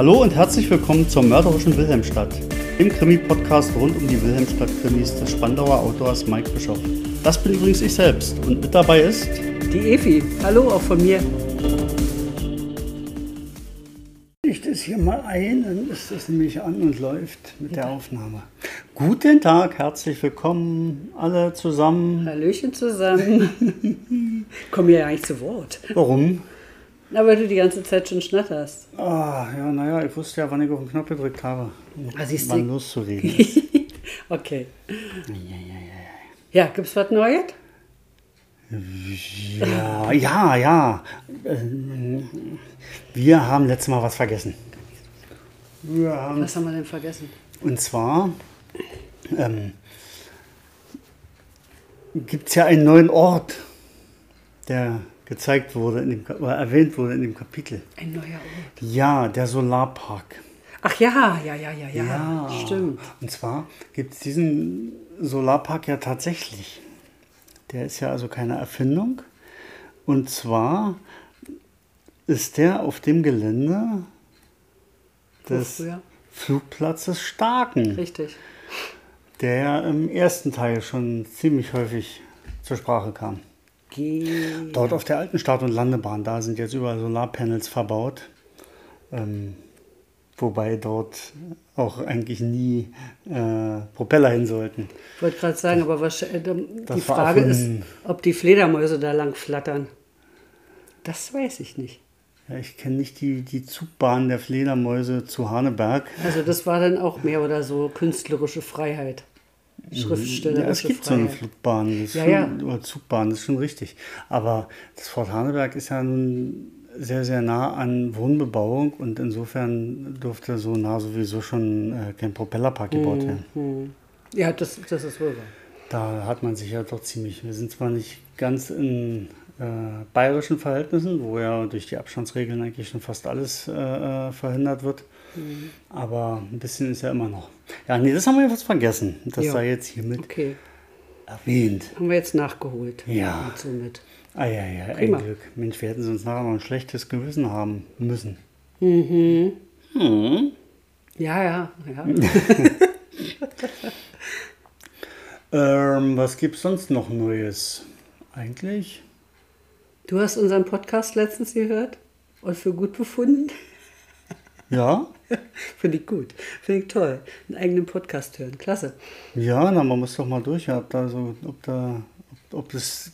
Hallo und herzlich willkommen zur mörderischen Wilhelmstadt, dem Krimi-Podcast rund um die Wilhelmstadt-Krimis des Spandauer Autors Mike Bischoff. Das bin übrigens ich selbst und mit dabei ist Die Efi. Hallo auch von mir. Ich das hier mal ein, dann ist das nämlich an und läuft mit der Aufnahme. Guten Tag, herzlich willkommen alle zusammen. Hallöchen zusammen. Komm hier eigentlich zu Wort. Warum? Na, weil du die ganze Zeit schon schnatterst. Ah, ja, naja, ich wusste ja, wann ich auf den Knopf gedrückt habe, um Ah, siehst du. loszureden. Okay. Ja, gibt's was Neues? Ja, ja, ja. Wir haben letztes Mal was vergessen. Wir haben, Was haben wir denn vergessen? und zwar ähm, gibt es ja einen neuen Ort, der gezeigt wurde, in dem, oder erwähnt wurde in dem Kapitel. Ein neuer Ort. Ja, der Solarpark. Ach ja, ja, ja, ja, ja. Stimmt. Und zwar gibt es diesen Solarpark ja tatsächlich. Der ist ja also keine Erfindung. Und zwar ist der auf dem Gelände des? Flugplatzes Starken, Richtig. der ja im ersten Teil schon ziemlich häufig zur Sprache kam. Geh. Dort auf der alten Start- und Landebahn, da sind jetzt überall Solarpanels verbaut. Ähm, wobei dort auch eigentlich nie äh, Propeller hin sollten. Ich wollte gerade sagen, aber was, äh, die Frage ist, ob die Fledermäuse da lang flattern. Das weiß ich nicht. Ja, ich kenne nicht die, die Zugbahn der Fledermäuse zu Haneberg. Also das war dann auch mehr oder so künstlerische Freiheit. Schriftstellerische Ja, es gibt so eine Freiheit. Flugbahn, Ja, ja. oder Zugbahn, das ist schon richtig. Aber das Fort Haneberg ist ja nun sehr, sehr nah an Wohnbebauung und insofern durfte so nah sowieso schon äh, kein Propellerpark gebaut werden. Ja, das, das ist wohl wahr. Da hat man sich ja doch ziemlich. Wir sind zwar nicht ganz in äh, bayerischen Verhältnissen, wo ja durch die Abstandsregeln eigentlich schon fast alles äh, äh, verhindert wird. Aber ein bisschen ist ja immer noch. Ja, nee, das haben wir jetzt vergessen. Das Ja. sei jetzt hiermit Okay, erwähnt. haben wir jetzt nachgeholt. Ja. Und somit. Ah ja, ja, ein Prima. Glück. Mensch, wir hätten sonst nachher noch ein schlechtes Gewissen haben müssen. Ja, ja, ja. Ähm, was gibt's sonst noch Neues? Eigentlich? Du hast unseren Podcast letztens gehört und für gut befunden. Ja? Finde ich gut. Finde ich toll. Einen eigenen Podcast hören. Klasse. Ja, na, man muss doch mal durch, ob da so, ob da, ob, ob das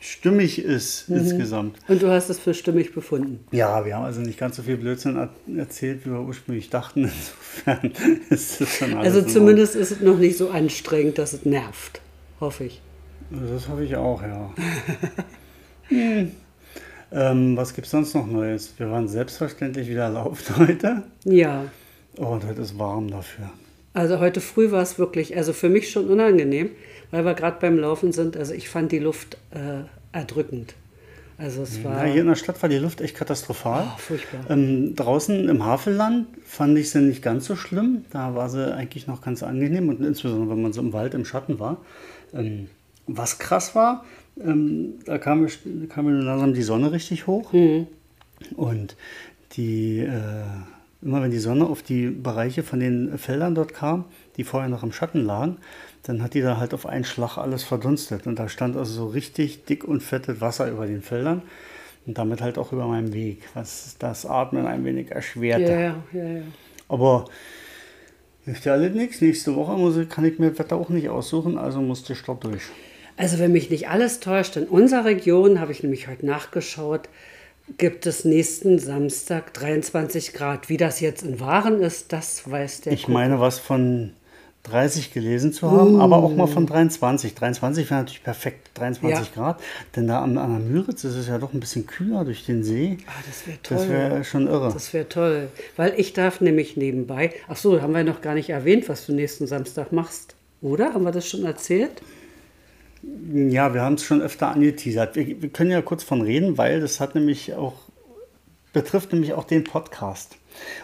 stimmig ist insgesamt. Und du hast es für stimmig befunden. Ja, wir haben also nicht ganz so viel Blödsinn er- erzählt, wie wir ursprünglich dachten. Insofern ist es schon alles. Also in zumindest ist es noch nicht so anstrengend, dass es nervt. Hoffe ich. Das hoffe ich auch, ja. hm. Ähm, was gibt es sonst noch Neues? Wir waren selbstverständlich wieder laufen heute. Ja. Oh, und heute ist warm dafür. Also heute früh war es wirklich, also für mich schon unangenehm, weil wir gerade beim Laufen sind. Also ich fand die Luft äh, erdrückend. Also es war Na, hier in der Stadt war die Luft echt katastrophal. Oh, furchtbar. Ähm, draußen im Havelland fand ich sie nicht ganz so schlimm. Da war sie eigentlich noch ganz angenehm und insbesondere, wenn man so im Wald im Schatten war. Ähm, was krass war, ähm, da kam, mir- kam mir langsam die Sonne richtig hoch. Und die, äh, immer wenn die Sonne auf die Bereiche von den Feldern dort kam, die vorher noch im Schatten lagen, dann hat die da halt auf einen Schlag alles verdunstet. Und da stand also so richtig dick und fettet Wasser über den Feldern und damit halt auch über meinem Weg, was das Atmen ein wenig erschwerte. ja, ja, ja. Aber hilft ja alles nichts. Nächste Woche muss, kann ich mir Wetter auch nicht aussuchen, also musste ich dort durch. Also wenn mich nicht alles täuscht, in unserer Region, habe ich nämlich heute nachgeschaut, gibt es nächsten Samstag 23 Grad. Wie das jetzt in Waren ist, das weiß der Ich meine, was von 30 gelesen zu haben, aber auch mal von 23. 23 wäre natürlich perfekt, 23 Ja. Grad. Denn da an, an der Müritz ist es ja doch ein bisschen kühler durch den See. Ah, das wäre toll. Das wäre schon irre. Das wäre toll, weil ich darf nämlich nebenbei. Ach so, haben wir noch gar nicht erwähnt, was du nächsten Samstag machst, oder? Haben wir das schon erzählt? Ja, wir haben es schon öfter angeteasert. Wir, wir können ja kurz von reden, weil das hat nämlich auch, betrifft nämlich auch den Podcast.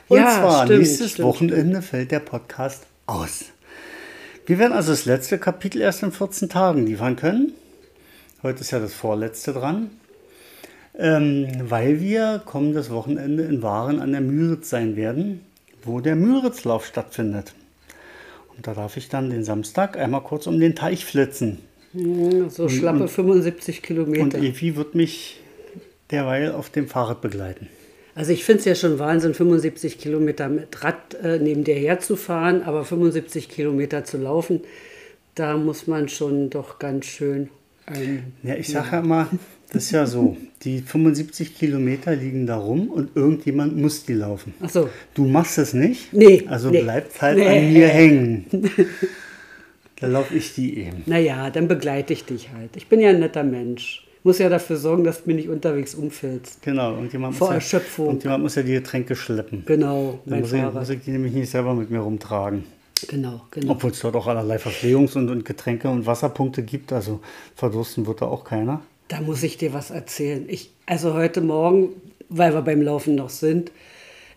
Und Ja, zwar stimmt, nächstes stimmt, Wochenende fällt der Podcast aus. Wir werden also das letzte Kapitel erst in 14 Tagen liefern können. Heute ist ja das vorletzte dran. ähm, weil wir kommendes Wochenende in Waren an der Müritz sein werden, wo der Müritzlauf stattfindet. Und da darf ich dann den Samstag einmal kurz um den Teich flitzen. Hm, So schlappe und- 75 Und Kilometer. Evi wird mich derweil auf dem Fahrrad begleiten. Also ich finde es ja schon Wahnsinn, 75 Kilometer mit Rad äh, neben dir herzufahren, aber 75 Kilometer zu laufen, da muss man schon doch ganz schön ein... Ja, ich sage ja immer, das ist ja so, die 75 Kilometer liegen da rum und irgendjemand muss die laufen. Ach so, Du machst es nicht, Nee, also nee. bleibt halt Nee. an mir hängen. Da laufe ich die eben. naja, dann begleite ich dich halt. Ich bin ja ein netter Mensch. Muss ja dafür sorgen, dass du mir nicht unterwegs umfällst. Genau, irgendjemand Vor muss, ja, Erschöpfung. irgendjemand muss ja die Getränke schleppen. Genau, Dann mein muss ich, muss ich die nämlich nicht selber mit mir rumtragen. Genau, genau. Obwohl es dort auch allerlei Verpflegungs- und, und Getränke- und Wasserpunkte gibt. Also verdursten wird da auch keiner. Da muss ich dir was erzählen. Ich, also heute Morgen, weil wir beim Laufen noch sind,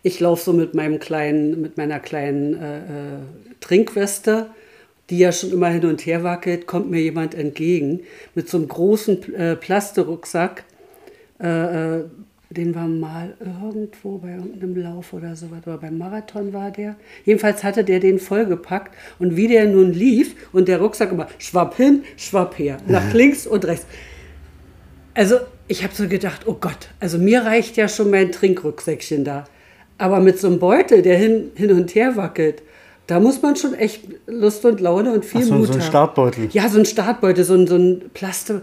ich laufe so mit meinem kleinen, mit meiner kleinen äh, äh, Trinkweste, die ja schon immer hin und her wackelt, kommt mir jemand entgegen mit so einem großen äh, Plasterucksack, äh, äh, den wir mal irgendwo bei irgendeinem Lauf oder so, oder beim Marathon war der. Jedenfalls hatte der den vollgepackt und wie der nun lief und der Rucksack immer schwapp hin, schwapp her, nach links und rechts. Also ich habe so gedacht, oh Gott, also mir reicht ja schon mein Trinkrücksäckchen da. Aber mit so einem Beutel, der hin, hin und her wackelt, da muss man schon echt Lust und Laune und viel Ach so, Mut so ein haben. Startbeutel. Ja, so ein Startbeutel, so ein, so ein Plaste,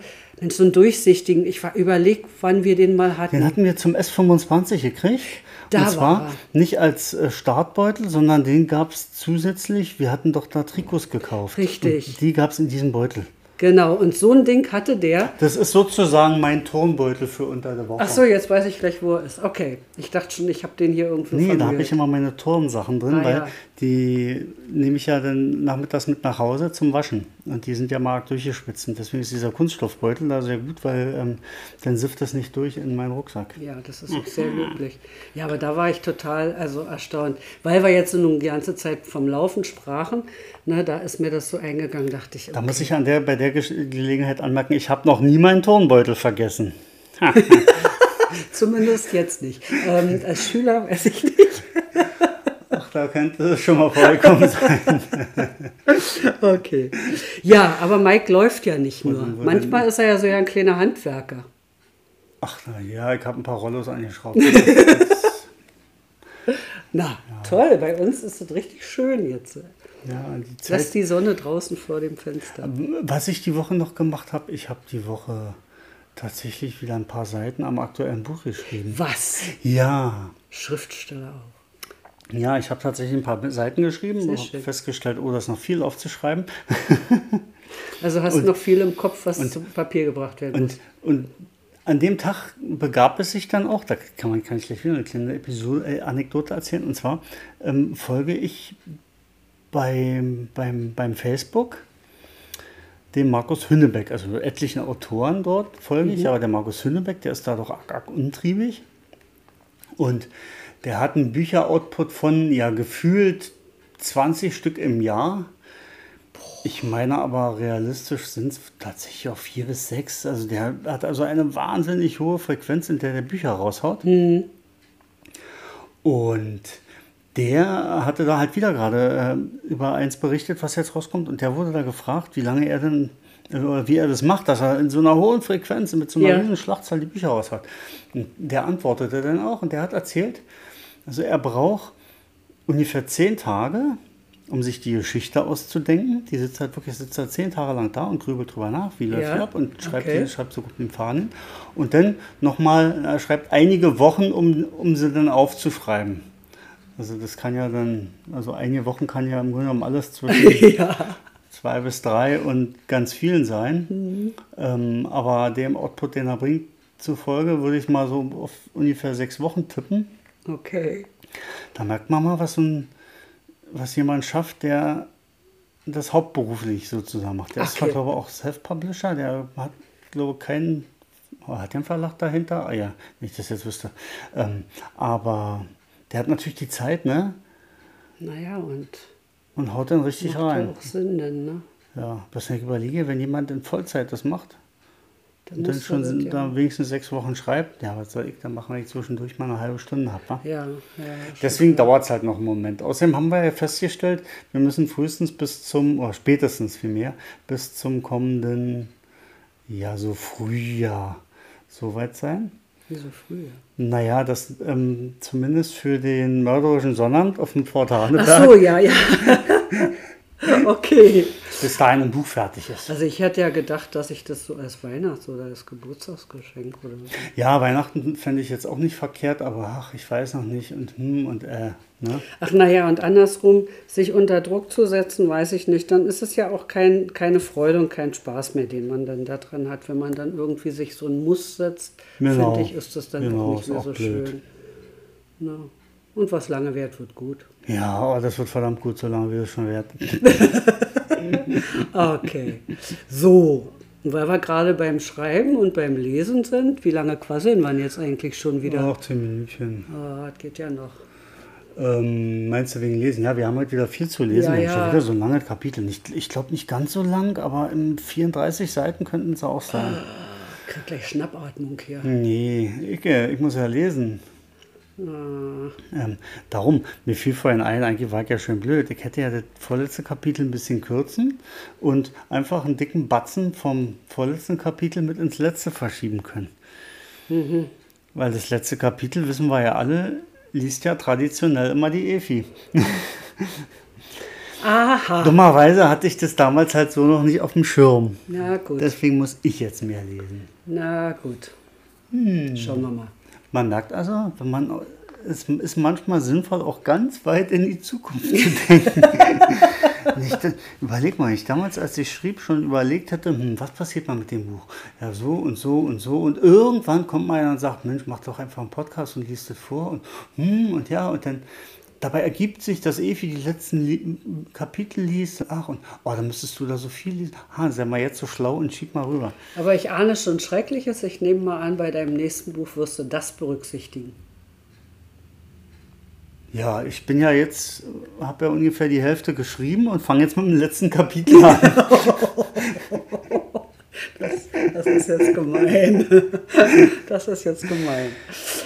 so einen durchsichtigen. Ich war überlegt, wann wir den mal hatten. Den hatten wir zum S25 gekriegt. Da und war zwar er. nicht als äh, Startbeutel, sondern den gab es zusätzlich. Wir hatten doch da Trikots gekauft. Richtig. Und die gab es in diesem Beutel. Genau, und so ein Ding hatte der. Das ist sozusagen mein Turnbeutel für unter der Woche. Ach so, jetzt weiß ich gleich, wo er ist. Okay, ich dachte schon, ich habe den hier irgendwo Nee, da habe ich immer meine Turnsachen drin, Ah, weil ja. Die nehme ich ja dann nachmittags mit nach Hause zum Waschen. Und die sind ja mal arg durchgeschwitzt. Und deswegen ist dieser Kunststoffbeutel da sehr gut, weil ähm, dann sifft das nicht durch in meinen Rucksack. Ja, das ist auch sehr löblich. Ja, aber da war ich total also erstaunt, weil wir jetzt so eine ganze Zeit vom Laufen sprachen. Ne, da ist mir das so eingegangen, dachte ich. Da muss ich an der, bei der Gesch- Gelegenheit anmerken, ich habe noch nie meinen Turnbeutel vergessen. Zumindest jetzt nicht. Ähm, als Schüler weiß ich nicht. Ach, da könnte es schon mal vorgekommen sein. Okay. Ja, aber Mike läuft ja nicht nur. Manchmal ist er ja so ja ein kleiner Handwerker. Ach na ja, ich habe ein paar Rollos angeschraubt. Na, toll, bei uns ist es richtig schön jetzt. Ja, die Lass Zeit, die Sonne draußen vor dem Fenster. was ich die Woche noch gemacht habe, ich habe die Woche tatsächlich wieder ein paar Seiten am aktuellen Buch geschrieben. Was? Ja, Schriftsteller auch. Ja, ich habe tatsächlich ein paar Seiten geschrieben und festgestellt, oh, da ist noch viel aufzuschreiben. Also hast du noch viel im Kopf, was zu Papier gebracht werden muss. Und, und an dem Tag begab es sich dann auch, da kann man kann ich gleich wieder eine kleine Episode, äh, Anekdote erzählen. Und zwar ähm, folge ich beim, beim, beim Facebook dem Markus Hünnebeck, also etlichen Autoren dort folge ich, aber der Markus Hünnebeck, der ist da doch arg, arg untriebig. Und der hat einen Bücheroutput von ja gefühlt 20 Stück im Jahr. Ich meine aber realistisch sind es tatsächlich auch vier bis sechs. Also der hat also eine wahnsinnig hohe Frequenz, in der der Bücher raushaut. Und der hatte da halt wieder gerade äh, über eins berichtet, was jetzt rauskommt. Und der wurde da gefragt, wie lange er denn, äh, oder wie er das macht, dass er in so einer hohen Frequenz mit so einer Ja. riesen Schlachtzahl die Bücher raushaut. Und der antwortete dann auch und der hat erzählt, also er braucht ungefähr zehn Tage, um sich die Geschichte auszudenken. Die sitzt halt wirklich sitzt halt zehn Tage lang da und grübelt drüber nach, wie läuft Ja, ab und schreibt, okay. die, schreibt so gut mit dem Fahnen. Und dann nochmal, er schreibt einige Wochen, um, um sie dann aufzuschreiben. Also das kann ja dann, also einige Wochen kann ja im Grunde genommen alles zwischen ja. zwei bis drei und ganz vielen sein. Ähm, aber dem Output, den er bringt, zufolge würde ich mal so auf ungefähr sechs Wochen tippen. Okay. Da merkt man mal, was, ein, was jemand schafft, der das hauptberuflich sozusagen macht. Der ist zwar, Okay. glaube ich, auch Self-Publisher, der hat, glaube ich, keinen, oh, hat einen Verlag dahinter? Ah ja, wenn ich das jetzt wüsste. Ähm, aber der hat natürlich die Zeit, ne? Naja, und Und haut dann richtig macht ja rein. auch Sinn, denn, ne? Ja, was ich überlege, wenn jemand in Vollzeit das macht, Dann, dann schon sind ja. da wenigstens sechs Wochen schreibt, ja, was soll ich, dann machen wir zwischendurch mal eine halbe Stunde ab. Wa? Ja, ja. Deswegen dauert es halt noch einen Moment. Außerdem haben wir ja festgestellt, wir müssen frühestens bis zum, oder spätestens vielmehr, bis zum kommenden, ja, so Frühjahr soweit sein. Wieso früher? Naja, das ähm, zumindest für den mörderischen Sonnabend auf dem Portal. Ach so, ja, ja. okay. Bis dahin ein Buch fertig ist. Also ich hätte ja gedacht, dass ich das so als Weihnachts- oder als Geburtstagsgeschenk oder so. Ja, Weihnachten fände ich jetzt auch nicht verkehrt, aber ach, ich weiß noch nicht und hm und äh. Ne? Ach naja, und andersrum, sich unter Druck zu setzen, weiß ich nicht. Dann ist es ja auch kein, keine Freude und kein Spaß mehr, den man dann daran hat, wenn man dann irgendwie sich so ein Muss setzt. Genau. Finde ich, ist das dann genau, doch nicht mehr so blöd. schön. Na. Und was lange währt, wird gut. Ja, aber das wird verdammt gut, so lange wie es schon währt. okay. So, weil wir gerade beim Schreiben und beim Lesen sind, wie lange quasseln wir jetzt eigentlich schon wieder? Noch zehn Minütchen. Oh, das geht ja noch. Ähm, meinst du wegen Lesen? Ja, wir haben heute wieder viel zu lesen. Ja, wir haben ja. schon wieder so lange Kapitel. Nicht, ich glaube nicht ganz so lang, aber in 34 Seiten könnten es auch sein. Ah, krieg gleich Schnappatmung hier. Nee, ich, äh, ich muss ja lesen. Ähm, darum, mir fiel vorhin ein, eigentlich war ich ja schön blöd. Ich hätte ja das vorletzte Kapitel ein bisschen kürzen und einfach einen dicken Batzen vom vorletzten Kapitel mit ins letzte verschieben können. Mhm. Weil das letzte Kapitel, wissen wir ja alle, liest ja traditionell immer die Efi. Aha. Dummerweise hatte ich das damals halt so noch nicht auf dem Schirm. Na gut. Deswegen muss ich jetzt mehr lesen. Na gut. Hm. Schauen wir mal. Man merkt also, wenn man es ist manchmal sinnvoll, auch ganz weit in die Zukunft zu denken. Nicht, überleg mal, ich damals, als ich schrieb, schon überlegt hatte, hm, was passiert mal mit dem Buch? Ja, so und so und so. Und irgendwann kommt man und sagt, Mensch, mach doch einfach einen Podcast und liest es vor. Und, hm, und ja, und dann dabei ergibt sich, dass Evi die letzten Kapitel liest. Ach, und oh, dann müsstest du da so viel lesen. Ah, sei mal jetzt so schlau und schieb mal rüber. Aber ich ahne schon Schreckliches. Ich nehme mal an, bei deinem nächsten Buch wirst du das berücksichtigen. Ja, ich bin ja jetzt, habe ja ungefähr die Hälfte geschrieben und fange jetzt mit dem letzten Kapitel an. Das, das, ist jetzt gemein. Das ist jetzt gemein.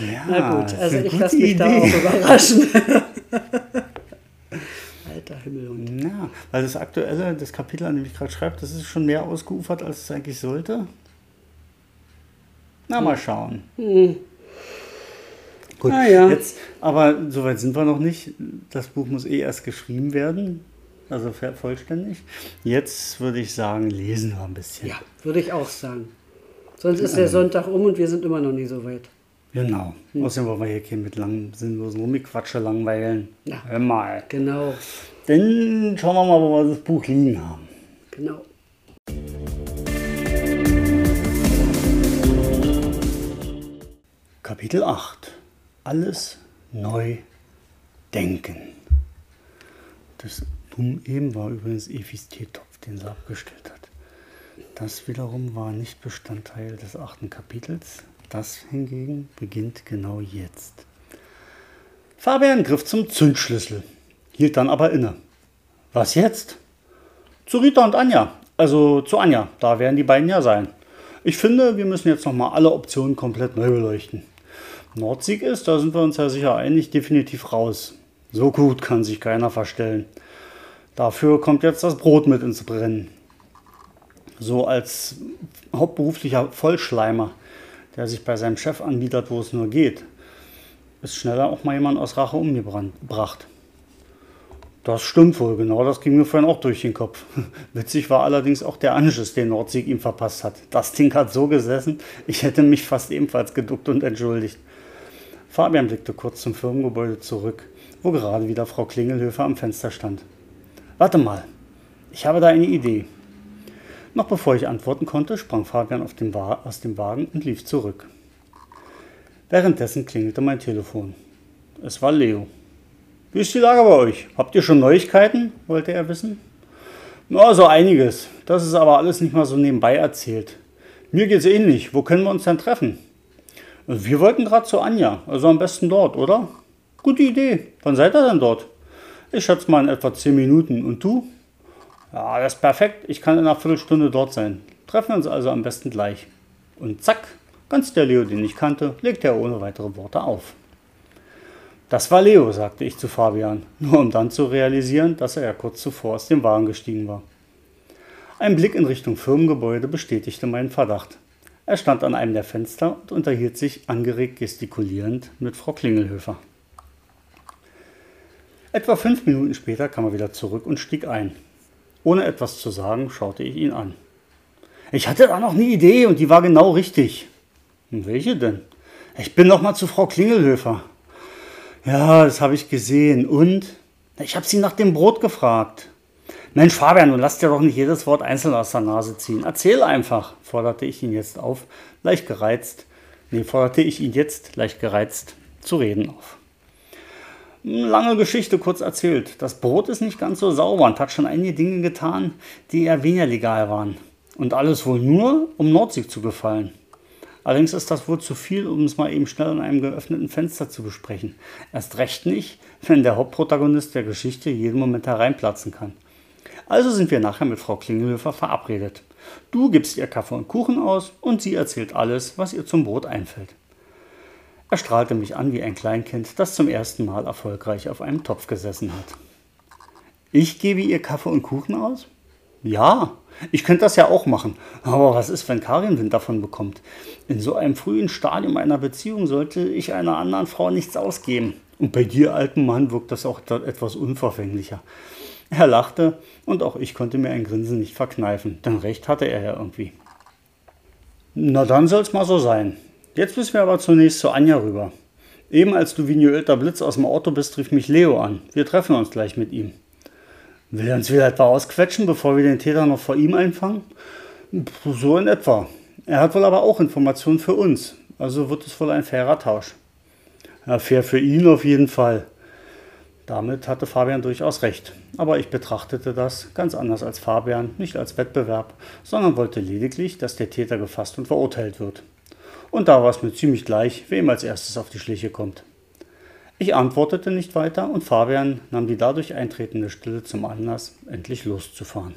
Ja, Na gut, also ich lasse mich Idee. da auch überraschen. Alter Himmel und. Ja, weil das aktuelle, das Kapitel, an dem ich gerade schreibe, das ist schon mehr ausgeufert, als es eigentlich sollte. Na, mal hm. schauen. Hm. Gut, ah, ja. jetzt, aber soweit sind wir noch nicht. Das Buch muss eh erst geschrieben werden also vollständig. Jetzt würde ich sagen, lesen wir ein bisschen. Ja, würde ich auch sagen. Sonst ist der Sonntag um und wir sind immer noch nie so weit. Genau. Hm. Außerdem wollen wir hier kein mit lang, sinnlosen Rumgequatsche langweilen. Ja. Hör mal. Genau. Dann schauen wir mal, wo wir das Buch liegen haben. Genau. Kapitel 8. Alles neu denken. Das Bumm eben war übrigens Evis Teetopf, den sie abgestellt hat. Das wiederum war nicht Bestandteil des achten Kapitels. Das hingegen beginnt genau jetzt. Fabian griff zum Zündschlüssel, hielt dann aber inne. Was jetzt? Zu Rita und Anja. Also zu Anja, da werden die beiden ja sein. Ich finde, wir müssen jetzt nochmal alle Optionen komplett neu beleuchten. Nordsieg ist, da sind wir uns ja sicher einig, definitiv raus. So gut kann sich keiner verstellen. Dafür kommt jetzt das Brot mit ins Brennen. So als hauptberuflicher Vollschleimer, der sich bei seinem Chef anbietet, wo es nur geht, ist schneller auch mal jemand aus Rache umgebracht. Das stimmt wohl, genau das ging mir vorhin auch durch den Kopf. Witzig war allerdings auch der Anschiss, den Nordsieg ihm verpasst hat. Das Ding hat so gesessen, ich hätte mich fast ebenfalls geduckt und entschuldigt. Fabian blickte kurz zum Firmengebäude zurück, wo gerade wieder Frau Klingelhöfer am Fenster stand. Warte mal, ich habe da eine Idee. Noch bevor ich antworten konnte, sprang Fabian dem aus dem Wagen und lief zurück. Währenddessen klingelte mein Telefon. Es war Leo. Wie ist die Lage bei euch? Habt ihr schon Neuigkeiten? wollte er wissen. Na, so einiges. Das ist aber alles nicht mal so nebenbei erzählt. Mir geht's ähnlich. Wo können wir uns denn treffen? Wir wollten gerade zu Anja, also am besten dort, oder? Gute Idee. Wann seid ihr denn dort? Ich schätze mal in etwa 10 Minuten. Und du? Ja, das ist perfekt. Ich kann in einer Viertelstunde dort sein. Treffen wir uns also am besten gleich. Und zack, ganz der Leo, den ich kannte, legte er ohne weitere Worte auf. Das war Leo, sagte ich zu Fabian, nur um dann zu realisieren, dass er ja kurz zuvor aus dem Wagen gestiegen war. Ein Blick in Richtung Firmengebäude bestätigte meinen Verdacht. Er stand an einem der Fenster und unterhielt sich angeregt gestikulierend mit Frau Klingelhöfer. Etwa fünf Minuten später kam er wieder zurück und stieg ein. Ohne etwas zu sagen, schaute ich ihn an. Ich hatte da noch eine Idee und die war genau richtig. Welche denn? Ich bin noch mal zu Frau Klingelhöfer. Ja, das habe ich gesehen. Und? Ich habe sie nach dem Brot gefragt. Mensch, Fabian, du lass dir doch nicht jedes Wort einzeln aus der Nase ziehen. Erzähl einfach, forderte ich ihn jetzt auf, leicht gereizt. Nee, forderte ich ihn jetzt, leicht gereizt, zu reden auf. Lange Geschichte kurz erzählt. Das Brot ist nicht ganz so sauber und hat schon einige Dinge getan, die eher weniger legal waren. Und alles wohl nur, um Nordsee zu gefallen. Allerdings ist das wohl zu viel, um es mal eben schnell in einem geöffneten Fenster zu besprechen. Erst recht nicht, wenn der Hauptprotagonist der Geschichte jeden Moment hereinplatzen kann. Also sind wir nachher mit Frau Klingelhöfer verabredet. Du gibst ihr Kaffee und Kuchen aus und sie erzählt alles, was ihr zum Brot einfällt. Er strahlte mich an wie ein Kleinkind, das zum ersten Mal erfolgreich auf einem Topf gesessen hat. Ich gebe ihr Kaffee und Kuchen aus? Ja, ich könnte das ja auch machen. Aber was ist, wenn Karin Wind davon bekommt? In so einem frühen Stadium einer Beziehung sollte ich einer anderen Frau nichts ausgeben. Und bei dir, alten Mann, wirkt das auch etwas unverfänglicher. Er lachte und auch ich konnte mir ein Grinsen nicht verkneifen, denn recht hatte er ja irgendwie. Na dann soll's mal so sein. Jetzt müssen wir aber zunächst zu Anja rüber. Eben als du wie ein geölter Blitz aus dem Auto bist, rief mich Leo an. Wir treffen uns gleich mit ihm. Will er uns wieder etwa ausquetschen, bevor wir den Täter noch vor ihm einfangen? So in etwa. Er hat wohl aber auch Informationen für uns. Also wird es wohl ein fairer Tausch. Ja, fair für ihn auf jeden Fall. Damit hatte Fabian durchaus recht. Aber ich betrachtete das ganz anders als Fabian, nicht als Wettbewerb, sondern wollte lediglich, dass der Täter gefasst und verurteilt wird. Und da war es mir ziemlich gleich, wem als erstes auf die Schliche kommt. Ich antwortete nicht weiter und Fabian nahm die dadurch eintretende Stille zum Anlass, endlich loszufahren.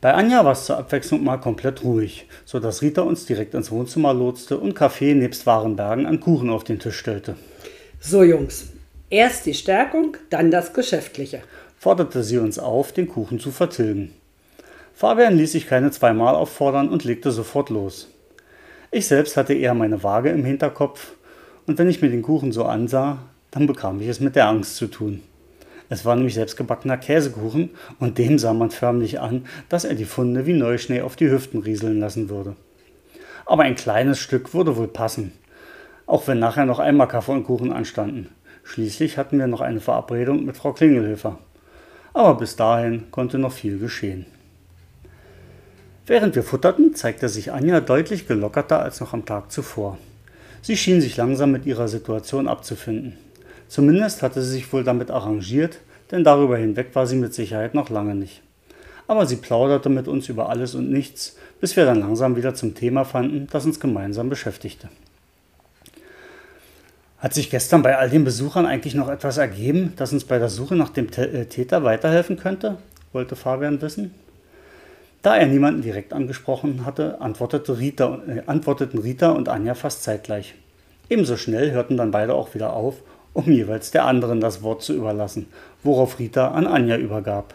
Bei Anja war es zur Abwechslung mal komplett ruhig, so dass Rita uns direkt ins Wohnzimmer lotste und Kaffee nebst Warenbergen an Kuchen auf den Tisch stellte. So, Jungs, erst die Stärkung, dann das Geschäftliche, forderte sie uns auf, den Kuchen zu vertilgen. Fabian ließ sich keine zweimal auffordern und legte sofort los. Ich selbst hatte eher meine Waage im Hinterkopf und wenn ich mir den Kuchen so ansah, dann bekam ich es mit der Angst zu tun. Es war nämlich selbstgebackener Käsekuchen und dem sah man förmlich an, dass er die Funde wie Neuschnee auf die Hüften rieseln lassen würde. Aber ein kleines Stück würde wohl passen, auch wenn nachher noch einmal Kaffee und Kuchen anstanden. Schließlich hatten wir noch eine Verabredung mit Frau Klingelhöfer. Aber bis dahin konnte noch viel geschehen. Während wir futterten, zeigte sich Anja deutlich gelockerter als noch am Tag zuvor. Sie schien sich langsam mit ihrer Situation abzufinden. Zumindest hatte sie sich wohl damit arrangiert, denn darüber hinweg war sie mit Sicherheit noch lange nicht. Aber sie plauderte mit uns über alles und nichts, bis wir dann langsam wieder zum Thema fanden, das uns gemeinsam beschäftigte. Hat sich gestern bei all den Besuchern eigentlich noch etwas ergeben, das uns bei der Suche nach dem äh, Täter weiterhelfen könnte? wollte Fabian wissen. Da er niemanden direkt angesprochen hatte, antwortete Rita, äh, antworteten Rita und Anja fast zeitgleich. Ebenso schnell hörten dann beide auch wieder auf, um jeweils der anderen das Wort zu überlassen, worauf Rita an Anja übergab.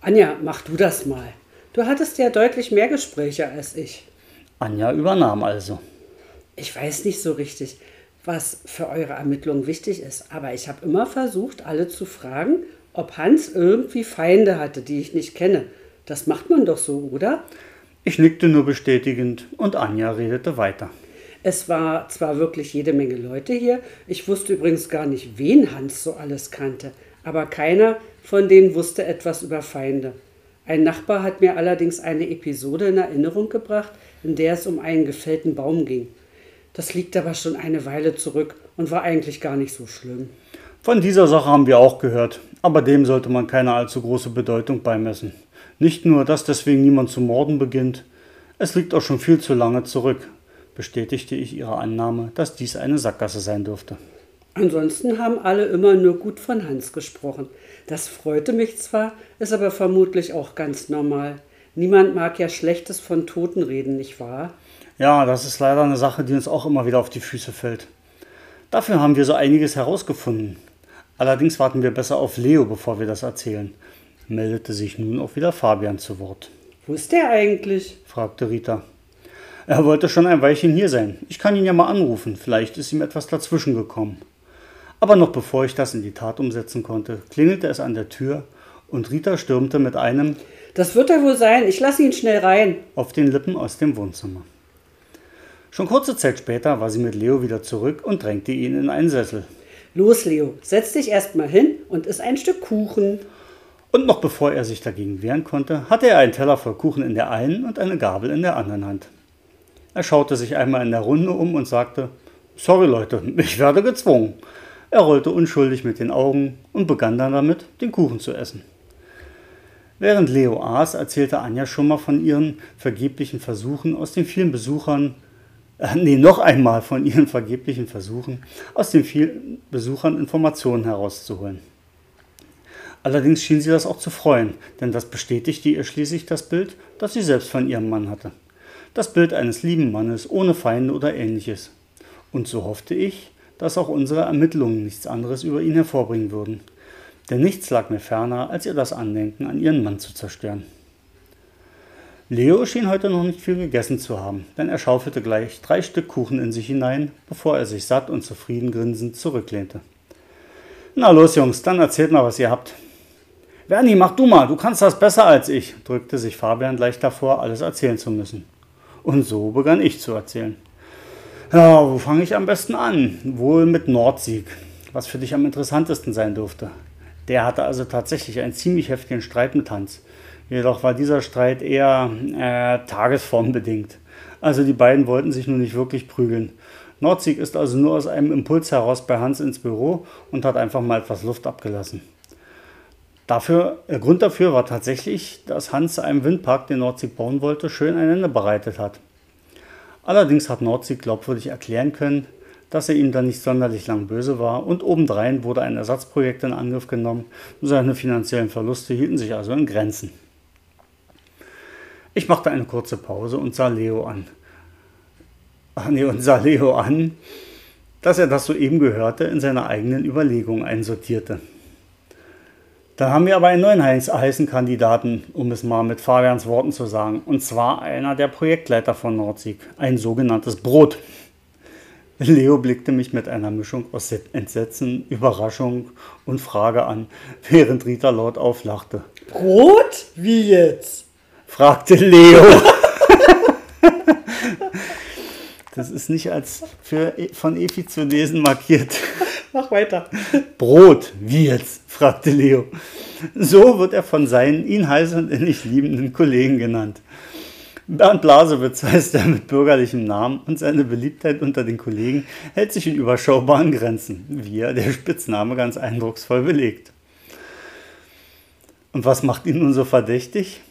Anja, mach du das mal. Du hattest ja deutlich mehr Gespräche als ich. Anja übernahm also. Ich weiß nicht so richtig, was für eure Ermittlungen wichtig ist, aber ich habe immer versucht, alle zu fragen, ob Hans irgendwie Feinde hatte, die ich nicht kenne das macht man doch so, oder? Ich nickte nur bestätigend und Anja redete weiter. Es war zwar wirklich jede Menge Leute hier, ich wusste übrigens gar nicht, wen Hans so alles kannte, aber keiner von denen wusste etwas über Feinde. Ein Nachbar hat mir allerdings eine Episode in Erinnerung gebracht, in der es um einen gefällten Baum ging. Das liegt aber schon eine Weile zurück und war eigentlich gar nicht so schlimm. Von dieser Sache haben wir auch gehört, aber dem sollte man keine allzu große Bedeutung beimessen. Nicht nur, dass deswegen niemand zu morden beginnt, es liegt auch schon viel zu lange zurück, bestätigte ich ihre Annahme, dass dies eine Sackgasse sein dürfte. Ansonsten haben alle immer nur gut von Hans gesprochen. Das freute mich zwar, ist aber vermutlich auch ganz normal. Niemand mag ja Schlechtes von Toten reden, nicht wahr? Ja, das ist leider eine Sache, die uns auch immer wieder auf die Füße fällt. Dafür haben wir so einiges herausgefunden. Allerdings warten wir besser auf Leo, bevor wir das erzählen, meldete sich nun auch wieder Fabian zu Wort. Wo ist der eigentlich? fragte Rita. Er wollte schon ein Weilchen hier sein. Ich kann ihn ja mal anrufen, vielleicht ist ihm etwas dazwischen gekommen. Aber noch bevor ich das in die Tat umsetzen konnte, klingelte es an der Tür und Rita stürmte mit einem Das wird er wohl sein, ich lasse ihn schnell rein. auf den Lippen aus dem Wohnzimmer. Schon kurze Zeit später war sie mit Leo wieder zurück und drängte ihn in einen Sessel. Los, Leo, setz dich erst mal hin und iss ein Stück Kuchen. Und noch bevor er sich dagegen wehren konnte, hatte er einen Teller voll Kuchen in der einen und eine Gabel in der anderen Hand. Er schaute sich einmal in der Runde um und sagte, Sorry Leute, ich werde gezwungen. Er rollte unschuldig mit den Augen und begann dann damit, den Kuchen zu essen. Während Leo aß, erzählte Anja schon mal von ihren vergeblichen Versuchen aus den vielen Besuchern, äh, nee, noch einmal von ihren vergeblichen Versuchen, aus den vielen Besuchern Informationen herauszuholen. Allerdings schien sie das auch zu freuen, denn das bestätigte ihr schließlich das Bild, das sie selbst von ihrem Mann hatte. Das Bild eines lieben Mannes ohne Feinde oder ähnliches. Und so hoffte ich, dass auch unsere Ermittlungen nichts anderes über ihn hervorbringen würden. Denn nichts lag mir ferner, als ihr das Andenken an ihren Mann zu zerstören. Leo schien heute noch nicht viel gegessen zu haben, denn er schaufelte gleich drei Stück Kuchen in sich hinein, bevor er sich satt und zufrieden grinsend zurücklehnte. Na los, Jungs, dann erzählt mal, was ihr habt. Werni, mach du mal, du kannst das besser als ich, drückte sich Fabian gleich davor, alles erzählen zu müssen. Und so begann ich zu erzählen. Ja, wo fange ich am besten an? Wohl mit Nordsieg, was für dich am interessantesten sein dürfte. Der hatte also tatsächlich einen ziemlich heftigen Streit mit Hans. Jedoch war dieser Streit eher äh, tagesformbedingt. Also die beiden wollten sich nun nicht wirklich prügeln. Nordsieg ist also nur aus einem Impuls heraus bei Hans ins Büro und hat einfach mal etwas Luft abgelassen. Dafür, der Grund dafür war tatsächlich, dass Hans einem Windpark, den Nordsieg bauen wollte, schön ein Ende bereitet hat. Allerdings hat Nordsieg glaubwürdig erklären können, dass er ihm dann nicht sonderlich lang böse war und obendrein wurde ein Ersatzprojekt in Angriff genommen. Seine finanziellen Verluste hielten sich also in Grenzen. Ich machte eine kurze Pause und sah Leo an. Ach nee, und sah Leo an, dass er das soeben gehörte in seine eigenen Überlegungen einsortierte. Dann haben wir aber einen neuen heißen Kandidaten, um es mal mit Fabians Worten zu sagen. Und zwar einer der Projektleiter von Nordsieg. Ein sogenanntes Brot. Leo blickte mich mit einer Mischung aus Entsetzen, Überraschung und Frage an, während Rita laut auflachte. Brot? Wie jetzt? fragte Leo. Das ist nicht als für, von Efi zu lesen markiert. Mach weiter. Brot, wie jetzt? fragte Leo. So wird er von seinen ihn heiß und innig liebenden Kollegen genannt. Bernd Blasewitz heißt er mit bürgerlichem Namen und seine Beliebtheit unter den Kollegen hält sich in überschaubaren Grenzen, wie er der Spitzname ganz eindrucksvoll belegt. Und was macht ihn nun so verdächtig?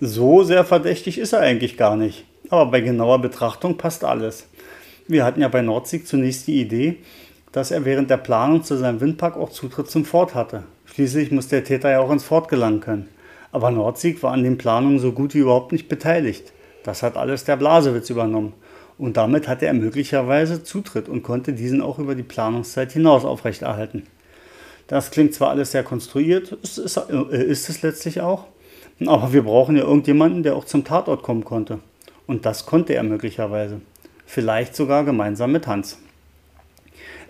So sehr verdächtig ist er eigentlich gar nicht. Aber bei genauer Betrachtung passt alles. Wir hatten ja bei Nordsieg zunächst die Idee, dass er während der Planung zu seinem Windpark auch Zutritt zum Fort hatte. Schließlich muss der Täter ja auch ins Fort gelangen können. Aber Nordsieg war an den Planungen so gut wie überhaupt nicht beteiligt. Das hat alles der Blasewitz übernommen. Und damit hatte er möglicherweise Zutritt und konnte diesen auch über die Planungszeit hinaus aufrechterhalten. Das klingt zwar alles sehr konstruiert, ist, ist, äh, ist es letztlich auch, aber wir brauchen ja irgendjemanden, der auch zum Tatort kommen konnte. Und das konnte er möglicherweise. Vielleicht sogar gemeinsam mit Hans.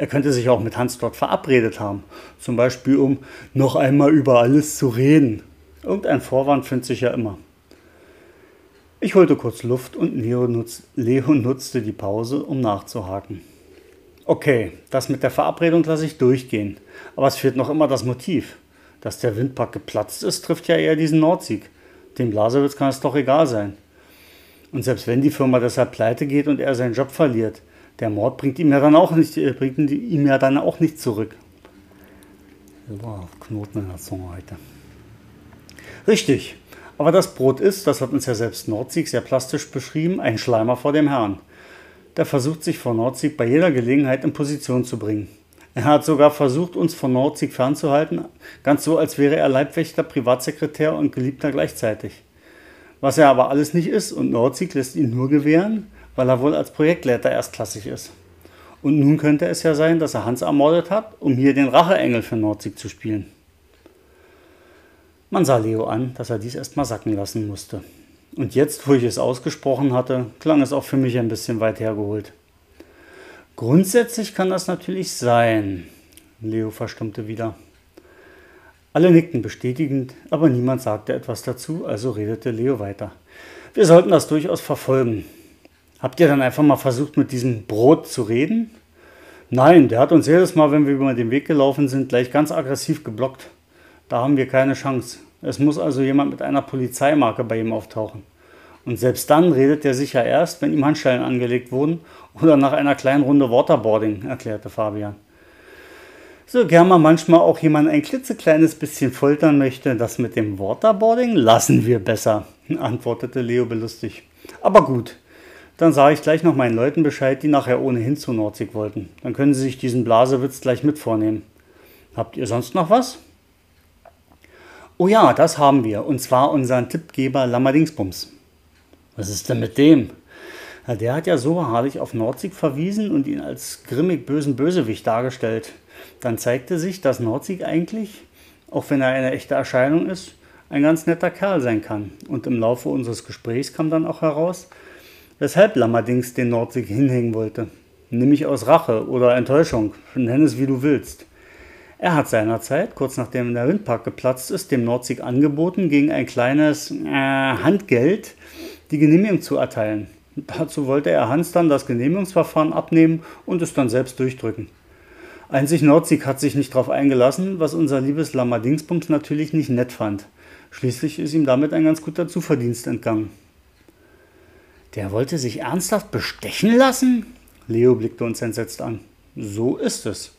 Er könnte sich auch mit Hans dort verabredet haben. Zum Beispiel, um noch einmal über alles zu reden. Irgendein Vorwand findet sich ja immer. Ich holte kurz Luft und Leo, nutz, Leo nutzte die Pause, um nachzuhaken. Okay, das mit der Verabredung lasse ich durchgehen. Aber es fehlt noch immer das Motiv. Dass der Windpark geplatzt ist, trifft ja eher diesen Nordsieg. Dem Blasewitz kann es doch egal sein. Und selbst wenn die Firma deshalb pleite geht und er seinen Job verliert, der Mord bringt ihm ja dann auch nicht, äh, bringt ihm ja dann auch nicht zurück. Boah, Knoten in der Zunge heute. Richtig. Aber das Brot ist, das hat uns ja selbst Nordsieg sehr plastisch beschrieben, ein Schleimer vor dem Herrn. Der versucht sich vor Nordsieg bei jeder Gelegenheit in Position zu bringen. Er hat sogar versucht, uns von Nordsieg fernzuhalten, ganz so, als wäre er Leibwächter, Privatsekretär und Geliebter gleichzeitig. Was er aber alles nicht ist und Nordzig lässt ihn nur gewähren, weil er wohl als Projektleiter erstklassig ist. Und nun könnte es ja sein, dass er Hans ermordet hat, um hier den Racheengel für Nordzig zu spielen. Man sah Leo an, dass er dies erstmal sacken lassen musste. Und jetzt, wo ich es ausgesprochen hatte, klang es auch für mich ein bisschen weit hergeholt. Grundsätzlich kann das natürlich sein. Leo verstummte wieder. Alle nickten bestätigend, aber niemand sagte etwas dazu, also redete Leo weiter. Wir sollten das durchaus verfolgen. Habt ihr dann einfach mal versucht, mit diesem Brot zu reden? Nein, der hat uns jedes Mal, wenn wir über den Weg gelaufen sind, gleich ganz aggressiv geblockt. Da haben wir keine Chance. Es muss also jemand mit einer Polizeimarke bei ihm auftauchen. Und selbst dann redet er sicher erst, wenn ihm Handschellen angelegt wurden oder nach einer kleinen Runde Waterboarding, erklärte Fabian. So gern man manchmal auch jemanden ein klitzekleines bisschen foltern möchte, das mit dem Waterboarding lassen wir besser, antwortete Leo belustigt. Aber gut, dann sage ich gleich noch meinen Leuten Bescheid, die nachher ohnehin zu Nordsig wollten. Dann können sie sich diesen Blasewitz gleich mit vornehmen. Habt ihr sonst noch was? Oh ja, das haben wir. Und zwar unseren Tippgeber Lammerdingsbums. Was ist denn mit dem? Ja, der hat ja so beharrlich auf Nordsig verwiesen und ihn als grimmig bösen Bösewicht dargestellt. Dann zeigte sich, dass Nordsig eigentlich, auch wenn er eine echte Erscheinung ist, ein ganz netter Kerl sein kann. Und im Laufe unseres Gesprächs kam dann auch heraus, weshalb Lammerdings den Nordsig hinhängen wollte. Nämlich aus Rache oder Enttäuschung, nenn es wie du willst. Er hat seinerzeit, kurz nachdem der Windpark geplatzt ist, dem Nordsig angeboten, gegen ein kleines äh, Handgeld die Genehmigung zu erteilen. Dazu wollte er Hans dann das Genehmigungsverfahren abnehmen und es dann selbst durchdrücken. Einzig Nordsig hat sich nicht darauf eingelassen, was unser liebes Lammerdingsbums natürlich nicht nett fand. Schließlich ist ihm damit ein ganz guter Zuverdienst entgangen. Der wollte sich ernsthaft bestechen lassen? Leo blickte uns entsetzt an. So ist es.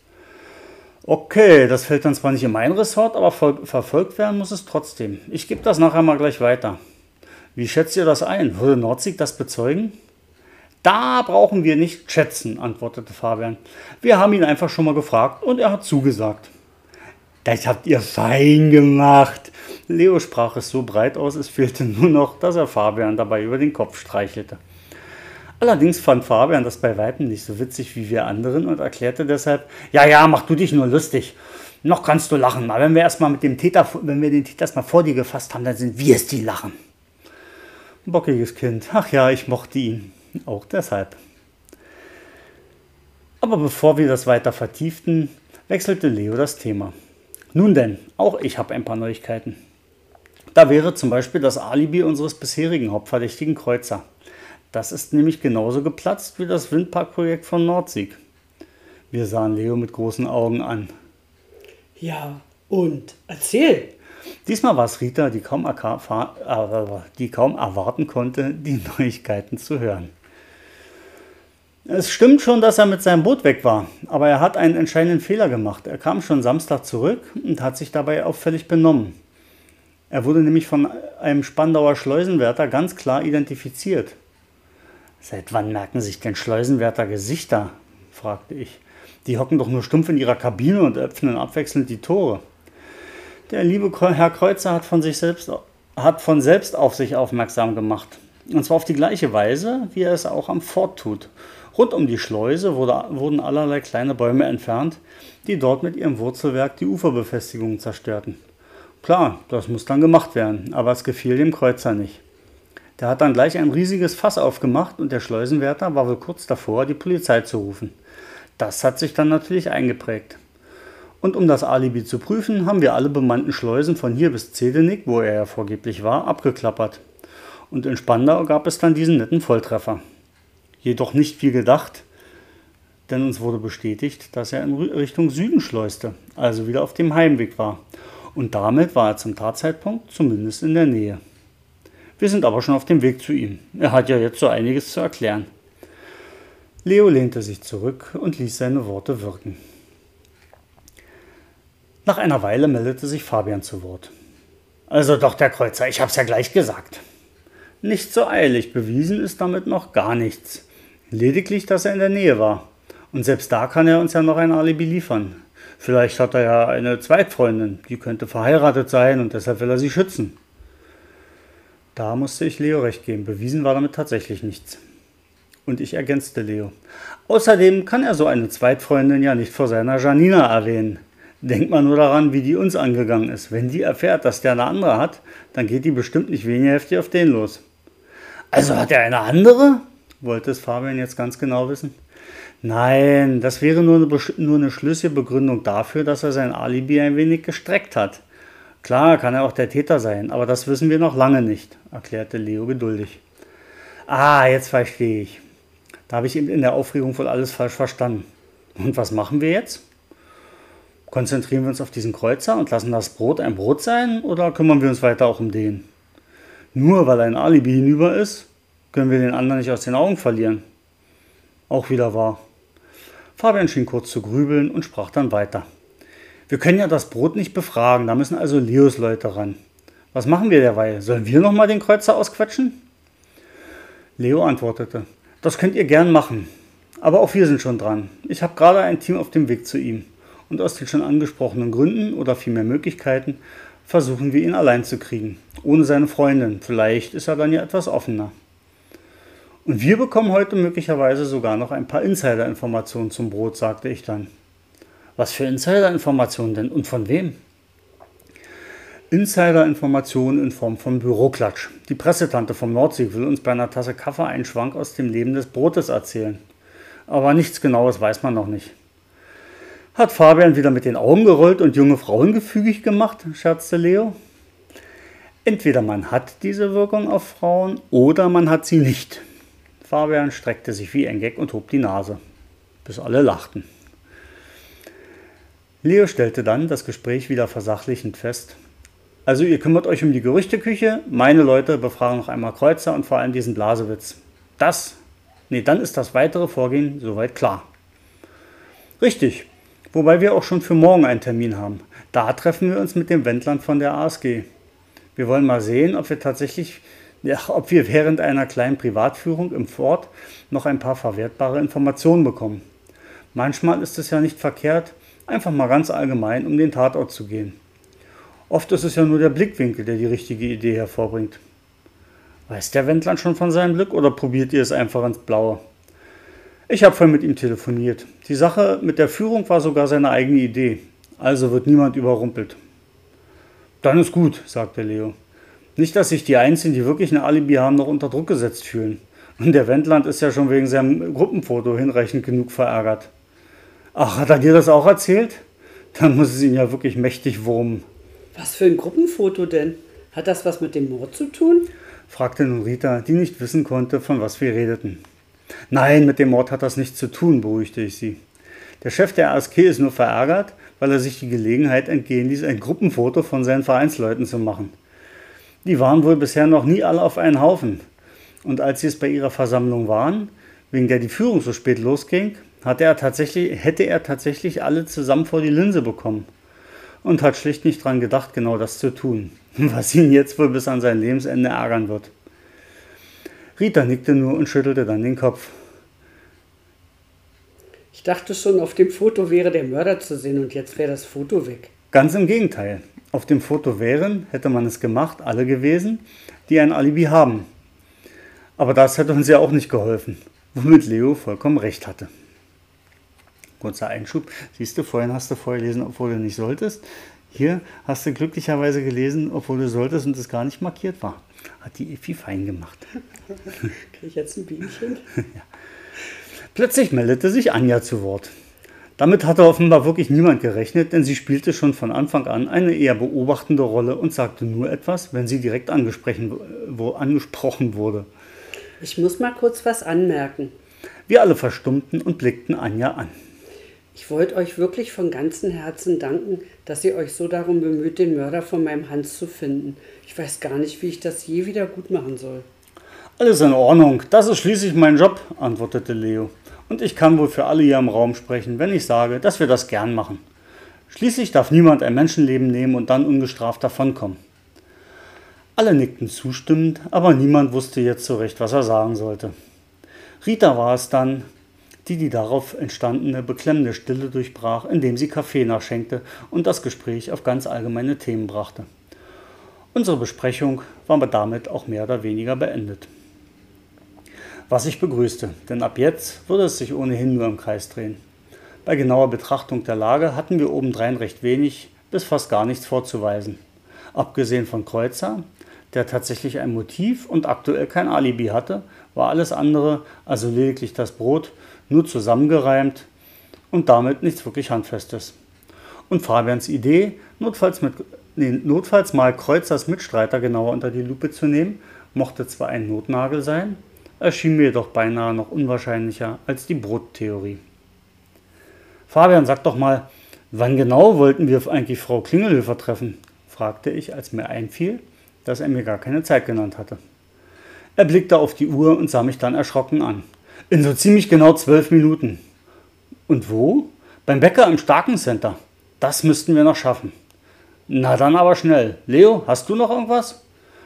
Okay, das fällt dann zwar nicht in mein Ressort, aber verfolgt werden muss es trotzdem. Ich gebe das nachher mal gleich weiter. Wie schätzt ihr das ein? Würde Nordzig das bezeugen? Da brauchen wir nicht schätzen, antwortete Fabian. Wir haben ihn einfach schon mal gefragt und er hat zugesagt. Das habt ihr fein gemacht. Leo sprach es so breit aus, es fehlte nur noch, dass er Fabian dabei über den Kopf streichelte. Allerdings fand Fabian das bei Weitem nicht so witzig wie wir anderen und erklärte deshalb, ja, ja, mach du dich nur lustig. Noch kannst du lachen. Aber wenn wir erstmal mit dem Täter, wenn wir den Täter erstmal vor dir gefasst haben, dann sind wir es, die lachen. Bockiges Kind. Ach ja, ich mochte ihn. Auch deshalb. Aber bevor wir das weiter vertieften, wechselte Leo das Thema. Nun denn, auch ich habe ein paar Neuigkeiten. Da wäre zum Beispiel das Alibi unseres bisherigen Hauptverdächtigen Kreuzer. Das ist nämlich genauso geplatzt wie das Windparkprojekt von Nordsieg. Wir sahen Leo mit großen Augen an. Ja, und erzähl. Diesmal war es Rita, die kaum, die kaum erwarten konnte, die Neuigkeiten zu hören. Es stimmt schon, dass er mit seinem Boot weg war, aber er hat einen entscheidenden Fehler gemacht. Er kam schon Samstag zurück und hat sich dabei auffällig benommen. Er wurde nämlich von einem Spandauer Schleusenwärter ganz klar identifiziert. Seit wann merken sich denn Schleusenwärter Gesichter? fragte ich. Die hocken doch nur stumpf in ihrer Kabine und öffnen abwechselnd die Tore. Der liebe Herr Kreuzer hat von sich selbst, hat von selbst auf sich aufmerksam gemacht. Und zwar auf die gleiche Weise, wie er es auch am Fort tut. Rund um die Schleuse wurde, wurden allerlei kleine Bäume entfernt, die dort mit ihrem Wurzelwerk die Uferbefestigungen zerstörten. Klar, das muss dann gemacht werden, aber es gefiel dem Kreuzer nicht. Der hat dann gleich ein riesiges Fass aufgemacht und der Schleusenwärter war wohl kurz davor, die Polizei zu rufen. Das hat sich dann natürlich eingeprägt. Und um das Alibi zu prüfen, haben wir alle bemannten Schleusen von hier bis Zedenik, wo er ja vorgeblich war, abgeklappert. Und in Spandau gab es dann diesen netten Volltreffer jedoch nicht wie gedacht, denn uns wurde bestätigt, dass er in Richtung Süden schleuste, also wieder auf dem Heimweg war. Und damit war er zum Tatzeitpunkt zumindest in der Nähe. Wir sind aber schon auf dem Weg zu ihm. Er hat ja jetzt so einiges zu erklären. Leo lehnte sich zurück und ließ seine Worte wirken. Nach einer Weile meldete sich Fabian zu Wort. Also doch, der Kreuzer, ich hab's ja gleich gesagt. Nicht so eilig, bewiesen ist damit noch gar nichts. Lediglich, dass er in der Nähe war. Und selbst da kann er uns ja noch ein Alibi liefern. Vielleicht hat er ja eine Zweitfreundin, die könnte verheiratet sein und deshalb will er sie schützen. Da musste ich Leo recht geben. Bewiesen war damit tatsächlich nichts. Und ich ergänzte Leo. Außerdem kann er so eine Zweitfreundin ja nicht vor seiner Janina erwähnen. Denkt mal nur daran, wie die uns angegangen ist. Wenn die erfährt, dass der eine andere hat, dann geht die bestimmt nicht weniger heftig auf den los. Also hat er eine andere? wollte es Fabian jetzt ganz genau wissen. Nein, das wäre nur eine, nur eine schlüssige Begründung dafür, dass er sein Alibi ein wenig gestreckt hat. Klar kann er auch der Täter sein, aber das wissen wir noch lange nicht, erklärte Leo geduldig. Ah, jetzt verstehe ich. Da habe ich eben in der Aufregung wohl alles falsch verstanden. Und was machen wir jetzt? Konzentrieren wir uns auf diesen Kreuzer und lassen das Brot ein Brot sein oder kümmern wir uns weiter auch um den? Nur weil ein Alibi hinüber ist, können wir den anderen nicht aus den Augen verlieren. Auch wieder wahr. Fabian schien kurz zu grübeln und sprach dann weiter. Wir können ja das Brot nicht befragen, da müssen also Leos Leute ran. Was machen wir derweil? Sollen wir nochmal den Kreuzer ausquetschen? Leo antwortete, das könnt ihr gern machen. Aber auch wir sind schon dran. Ich habe gerade ein Team auf dem Weg zu ihm. Und aus den schon angesprochenen Gründen oder vielmehr Möglichkeiten versuchen wir ihn allein zu kriegen. Ohne seine Freundin. Vielleicht ist er dann ja etwas offener. Und wir bekommen heute möglicherweise sogar noch ein paar Insider-Informationen zum Brot, sagte ich dann. Was für Insider-Informationen denn und von wem? Insider-Informationen in Form von Büroklatsch. Die Pressetante vom Nordsee will uns bei einer Tasse Kaffee einen Schwank aus dem Leben des Brotes erzählen. Aber nichts Genaues weiß man noch nicht. Hat Fabian wieder mit den Augen gerollt und junge Frauen gefügig gemacht, scherzte Leo. Entweder man hat diese Wirkung auf Frauen oder man hat sie nicht. Fabian streckte sich wie ein Gag und hob die Nase, bis alle lachten. Leo stellte dann das Gespräch wieder versachlichend fest. Also ihr kümmert euch um die Gerüchteküche, meine Leute befragen noch einmal Kreuzer und vor allem diesen Blasewitz. Das, nee, dann ist das weitere Vorgehen soweit klar. Richtig, wobei wir auch schon für morgen einen Termin haben. Da treffen wir uns mit dem Wendland von der ASG. Wir wollen mal sehen, ob wir tatsächlich, ja, ob wir während einer kleinen Privatführung im Fort noch ein paar verwertbare Informationen bekommen. Manchmal ist es ja nicht verkehrt, einfach mal ganz allgemein um den Tatort zu gehen. Oft ist es ja nur der Blickwinkel, der die richtige Idee hervorbringt. Weiß der Wendland schon von seinem Glück oder probiert ihr es einfach ins Blaue? Ich habe vorhin mit ihm telefoniert. Die Sache mit der Führung war sogar seine eigene Idee. Also wird niemand überrumpelt. Dann ist gut, sagte Leo. Nicht, dass sich die Einzigen, die wirklich ein Alibi haben, noch unter Druck gesetzt fühlen. Und der Wendland ist ja schon wegen seinem Gruppenfoto hinreichend genug verärgert. Ach, hat er dir das auch erzählt? Dann muss es ihn ja wirklich mächtig wurmen. Was für ein Gruppenfoto denn? Hat das was mit dem Mord zu tun? fragte nun Rita, die nicht wissen konnte, von was wir redeten. Nein, mit dem Mord hat das nichts zu tun, beruhigte ich sie. Der Chef der ASK ist nur verärgert, weil er sich die Gelegenheit entgehen ließ, ein Gruppenfoto von seinen Vereinsleuten zu machen. Die waren wohl bisher noch nie alle auf einen Haufen. Und als sie es bei ihrer Versammlung waren, wegen der die Führung so spät losging, hatte er tatsächlich, hätte er tatsächlich alle zusammen vor die Linse bekommen. Und hat schlicht nicht dran gedacht, genau das zu tun, was ihn jetzt wohl bis an sein Lebensende ärgern wird. Rita nickte nur und schüttelte dann den Kopf. Ich dachte schon, auf dem Foto wäre der Mörder zu sehen und jetzt wäre das Foto weg. Ganz im Gegenteil. Auf dem Foto wären, hätte man es gemacht, alle gewesen, die ein Alibi haben. Aber das hätte uns ja auch nicht geholfen, womit Leo vollkommen recht hatte. Kurzer Einschub. Siehst du, vorhin hast du vorgelesen, obwohl du nicht solltest. Hier hast du glücklicherweise gelesen, obwohl du solltest und es gar nicht markiert war. Hat die Effi fein gemacht. Kriege ich jetzt ein Bienchen? ja. Plötzlich meldete sich Anja zu Wort. Damit hatte offenbar wirklich niemand gerechnet, denn sie spielte schon von Anfang an eine eher beobachtende Rolle und sagte nur etwas, wenn sie direkt angesprochen, wo angesprochen wurde. Ich muss mal kurz was anmerken. Wir alle verstummten und blickten Anja an. Ich wollte euch wirklich von ganzem Herzen danken, dass ihr euch so darum bemüht, den Mörder von meinem Hans zu finden. Ich weiß gar nicht, wie ich das je wieder gut machen soll. Alles in Ordnung, das ist schließlich mein Job, antwortete Leo. Und ich kann wohl für alle hier im Raum sprechen, wenn ich sage, dass wir das gern machen. Schließlich darf niemand ein Menschenleben nehmen und dann ungestraft davonkommen. Alle nickten zustimmend, aber niemand wusste jetzt so recht, was er sagen sollte. Rita war es dann, die die darauf entstandene beklemmende Stille durchbrach, indem sie Kaffee nachschenkte und das Gespräch auf ganz allgemeine Themen brachte. Unsere Besprechung war damit auch mehr oder weniger beendet. Was ich begrüßte, denn ab jetzt würde es sich ohnehin nur im Kreis drehen. Bei genauer Betrachtung der Lage hatten wir obendrein recht wenig bis fast gar nichts vorzuweisen. Abgesehen von Kreuzer, der tatsächlich ein Motiv und aktuell kein Alibi hatte, war alles andere, also lediglich das Brot, nur zusammengereimt und damit nichts wirklich Handfestes. Und Fabians Idee, notfalls, mit, nee, notfalls mal Kreuzers Mitstreiter genauer unter die Lupe zu nehmen, mochte zwar ein Notnagel sein, erschien mir jedoch beinahe noch unwahrscheinlicher als die Brottheorie. Fabian, sag doch mal, wann genau wollten wir eigentlich Frau Klingelhöfer treffen? fragte ich, als mir einfiel, dass er mir gar keine Zeit genannt hatte. Er blickte auf die Uhr und sah mich dann erschrocken an. In so ziemlich genau zwölf Minuten. Und wo? Beim Bäcker im Starken Center. Das müssten wir noch schaffen. Na dann aber schnell. Leo, hast du noch irgendwas?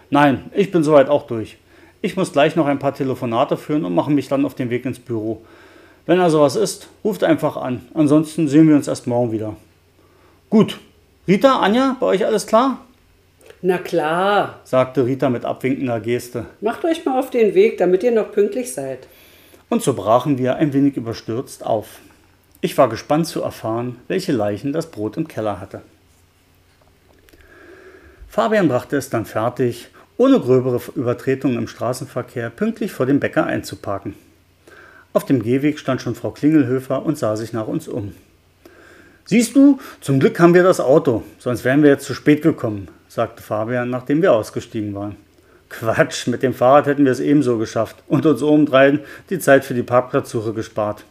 Nein, ich bin soweit auch durch. Ich muss gleich noch ein paar Telefonate führen und mache mich dann auf den Weg ins Büro. Wenn also was ist, ruft einfach an. Ansonsten sehen wir uns erst morgen wieder. Gut. Rita, Anja, bei euch alles klar? Na klar, sagte Rita mit abwinkender Geste. Macht euch mal auf den Weg, damit ihr noch pünktlich seid. Und so brachen wir ein wenig überstürzt auf. Ich war gespannt zu erfahren, welche Leichen das Brot im Keller hatte. Fabian brachte es dann fertig, ohne gröbere Übertretungen im Straßenverkehr pünktlich vor dem Bäcker einzuparken. Auf dem Gehweg stand schon Frau Klingelhöfer und sah sich nach uns um. Siehst du, zum Glück haben wir das Auto, sonst wären wir jetzt zu spät gekommen, sagte Fabian, nachdem wir ausgestiegen waren. Quatsch, mit dem Fahrrad hätten wir es ebenso geschafft und uns obendrein die Zeit für die Parkplatzsuche gespart.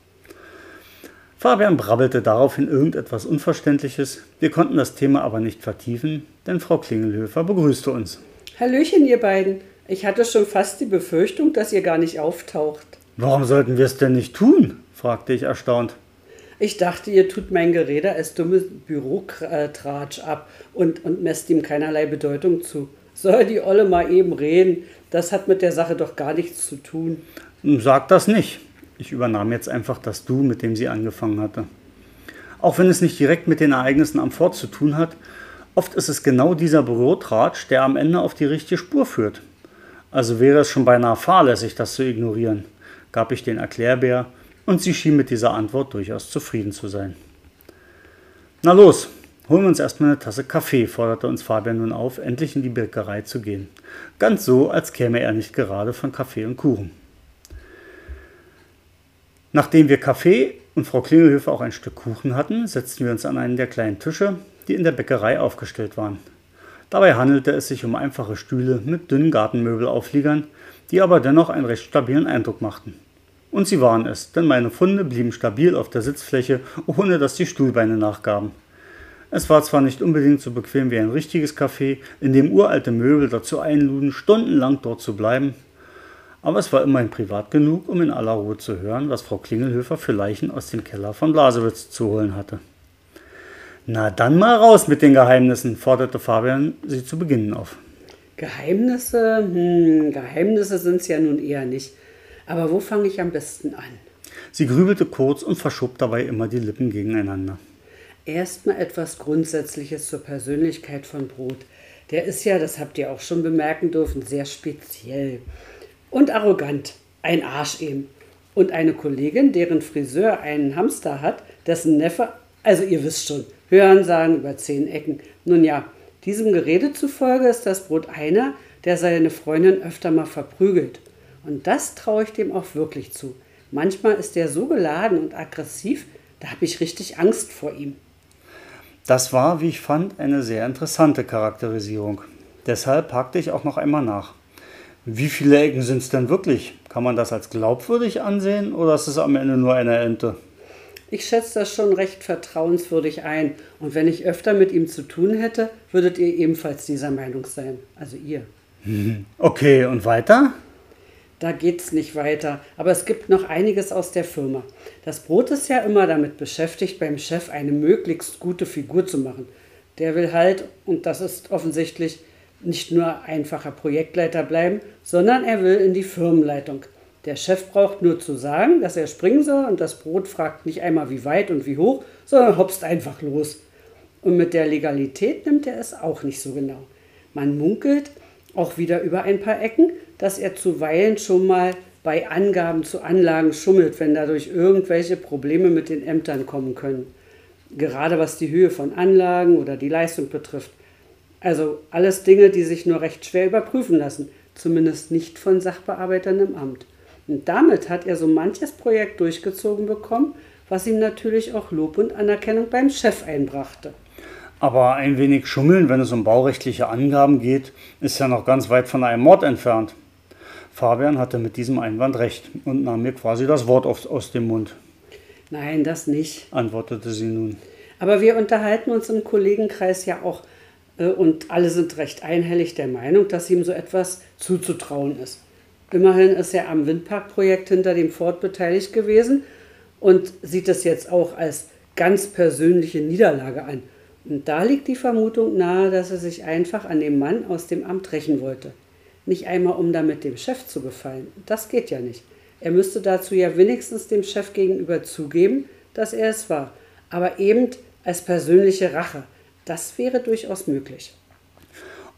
Fabian brabbelte daraufhin irgendetwas Unverständliches. Wir konnten das Thema aber nicht vertiefen, denn Frau Klingelhöfer begrüßte uns. Hallöchen, ihr beiden. Ich hatte schon fast die Befürchtung, dass ihr gar nicht auftaucht. Warum sollten wir es denn nicht tun? fragte ich erstaunt. Ich dachte, ihr tut mein Gerede als dummes Bürotratsch ab und, und messt ihm keinerlei Bedeutung zu. Soll die Olle mal eben reden? Das hat mit der Sache doch gar nichts zu tun. Sag das nicht. Ich übernahm jetzt einfach das Du, mit dem sie angefangen hatte. Auch wenn es nicht direkt mit den Ereignissen am Fort zu tun hat, oft ist es genau dieser Bürotratsch, der am Ende auf die richtige Spur führt. Also wäre es schon beinahe fahrlässig, das zu ignorieren, gab ich den Erklärbär und sie schien mit dieser Antwort durchaus zufrieden zu sein. Na los, holen wir uns erstmal eine Tasse Kaffee, forderte uns Fabian nun auf, endlich in die Bäckerei zu gehen. Ganz so, als käme er nicht gerade von Kaffee und Kuchen. Nachdem wir Kaffee und Frau Klingelhöfer auch ein Stück Kuchen hatten, setzten wir uns an einen der kleinen Tische, die in der Bäckerei aufgestellt waren. Dabei handelte es sich um einfache Stühle mit dünnen Gartenmöbelaufliegern, die aber dennoch einen recht stabilen Eindruck machten. Und sie waren es, denn meine Funde blieben stabil auf der Sitzfläche, ohne dass die Stuhlbeine nachgaben. Es war zwar nicht unbedingt so bequem wie ein richtiges Café, in dem uralte Möbel dazu einluden, stundenlang dort zu bleiben, aber es war immerhin privat genug, um in aller Ruhe zu hören, was Frau Klingelhöfer für Leichen aus dem Keller von Blasewitz zu holen hatte. Na dann mal raus mit den Geheimnissen, forderte Fabian sie zu Beginn auf. Geheimnisse? Hm, Geheimnisse sind es ja nun eher nicht. Aber wo fange ich am besten an? Sie grübelte kurz und verschob dabei immer die Lippen gegeneinander. Erstmal etwas Grundsätzliches zur Persönlichkeit von Brot. Der ist ja, das habt ihr auch schon bemerken dürfen, sehr speziell. Und arrogant. Ein Arsch eben. Und eine Kollegin, deren Friseur einen Hamster hat, dessen Neffe, also ihr wisst schon, Hören sagen über zehn Ecken. Nun ja, diesem Gerede zufolge ist das Brot einer, der seine Freundin öfter mal verprügelt. Und das traue ich dem auch wirklich zu. Manchmal ist er so geladen und aggressiv, da habe ich richtig Angst vor ihm. Das war, wie ich fand, eine sehr interessante Charakterisierung. Deshalb hakte ich auch noch einmal nach. Wie viele Ecken sind es denn wirklich? Kann man das als glaubwürdig ansehen oder ist es am Ende nur eine Ente? Ich schätze das schon recht vertrauenswürdig ein und wenn ich öfter mit ihm zu tun hätte, würdet ihr ebenfalls dieser Meinung sein. Also ihr. Okay, und weiter? Da geht es nicht weiter. Aber es gibt noch einiges aus der Firma. Das Brot ist ja immer damit beschäftigt, beim Chef eine möglichst gute Figur zu machen. Der will halt, und das ist offensichtlich, nicht nur einfacher Projektleiter bleiben, sondern er will in die Firmenleitung. Der Chef braucht nur zu sagen, dass er springen soll und das Brot fragt nicht einmal wie weit und wie hoch, sondern hopst einfach los. Und mit der Legalität nimmt er es auch nicht so genau. Man munkelt, auch wieder über ein paar Ecken, dass er zuweilen schon mal bei Angaben zu Anlagen schummelt, wenn dadurch irgendwelche Probleme mit den Ämtern kommen können. Gerade was die Höhe von Anlagen oder die Leistung betrifft. Also alles Dinge, die sich nur recht schwer überprüfen lassen, zumindest nicht von Sachbearbeitern im Amt. Und damit hat er so manches Projekt durchgezogen bekommen, was ihm natürlich auch Lob und Anerkennung beim Chef einbrachte. Aber ein wenig schummeln, wenn es um baurechtliche Angaben geht, ist ja noch ganz weit von einem Mord entfernt. Fabian hatte mit diesem Einwand recht und nahm mir quasi das Wort aus dem Mund. Nein, das nicht, antwortete sie nun. Aber wir unterhalten uns im Kollegenkreis ja auch äh, und alle sind recht einhellig der Meinung, dass ihm so etwas zuzutrauen ist. Immerhin ist er am Windparkprojekt hinter dem Ford beteiligt gewesen und sieht es jetzt auch als ganz persönliche Niederlage an. Und da liegt die Vermutung nahe, dass er sich einfach an dem Mann aus dem Amt rächen wollte. Nicht einmal, um damit dem Chef zu gefallen. Das geht ja nicht. Er müsste dazu ja wenigstens dem Chef gegenüber zugeben, dass er es war. Aber eben als persönliche Rache. Das wäre durchaus möglich.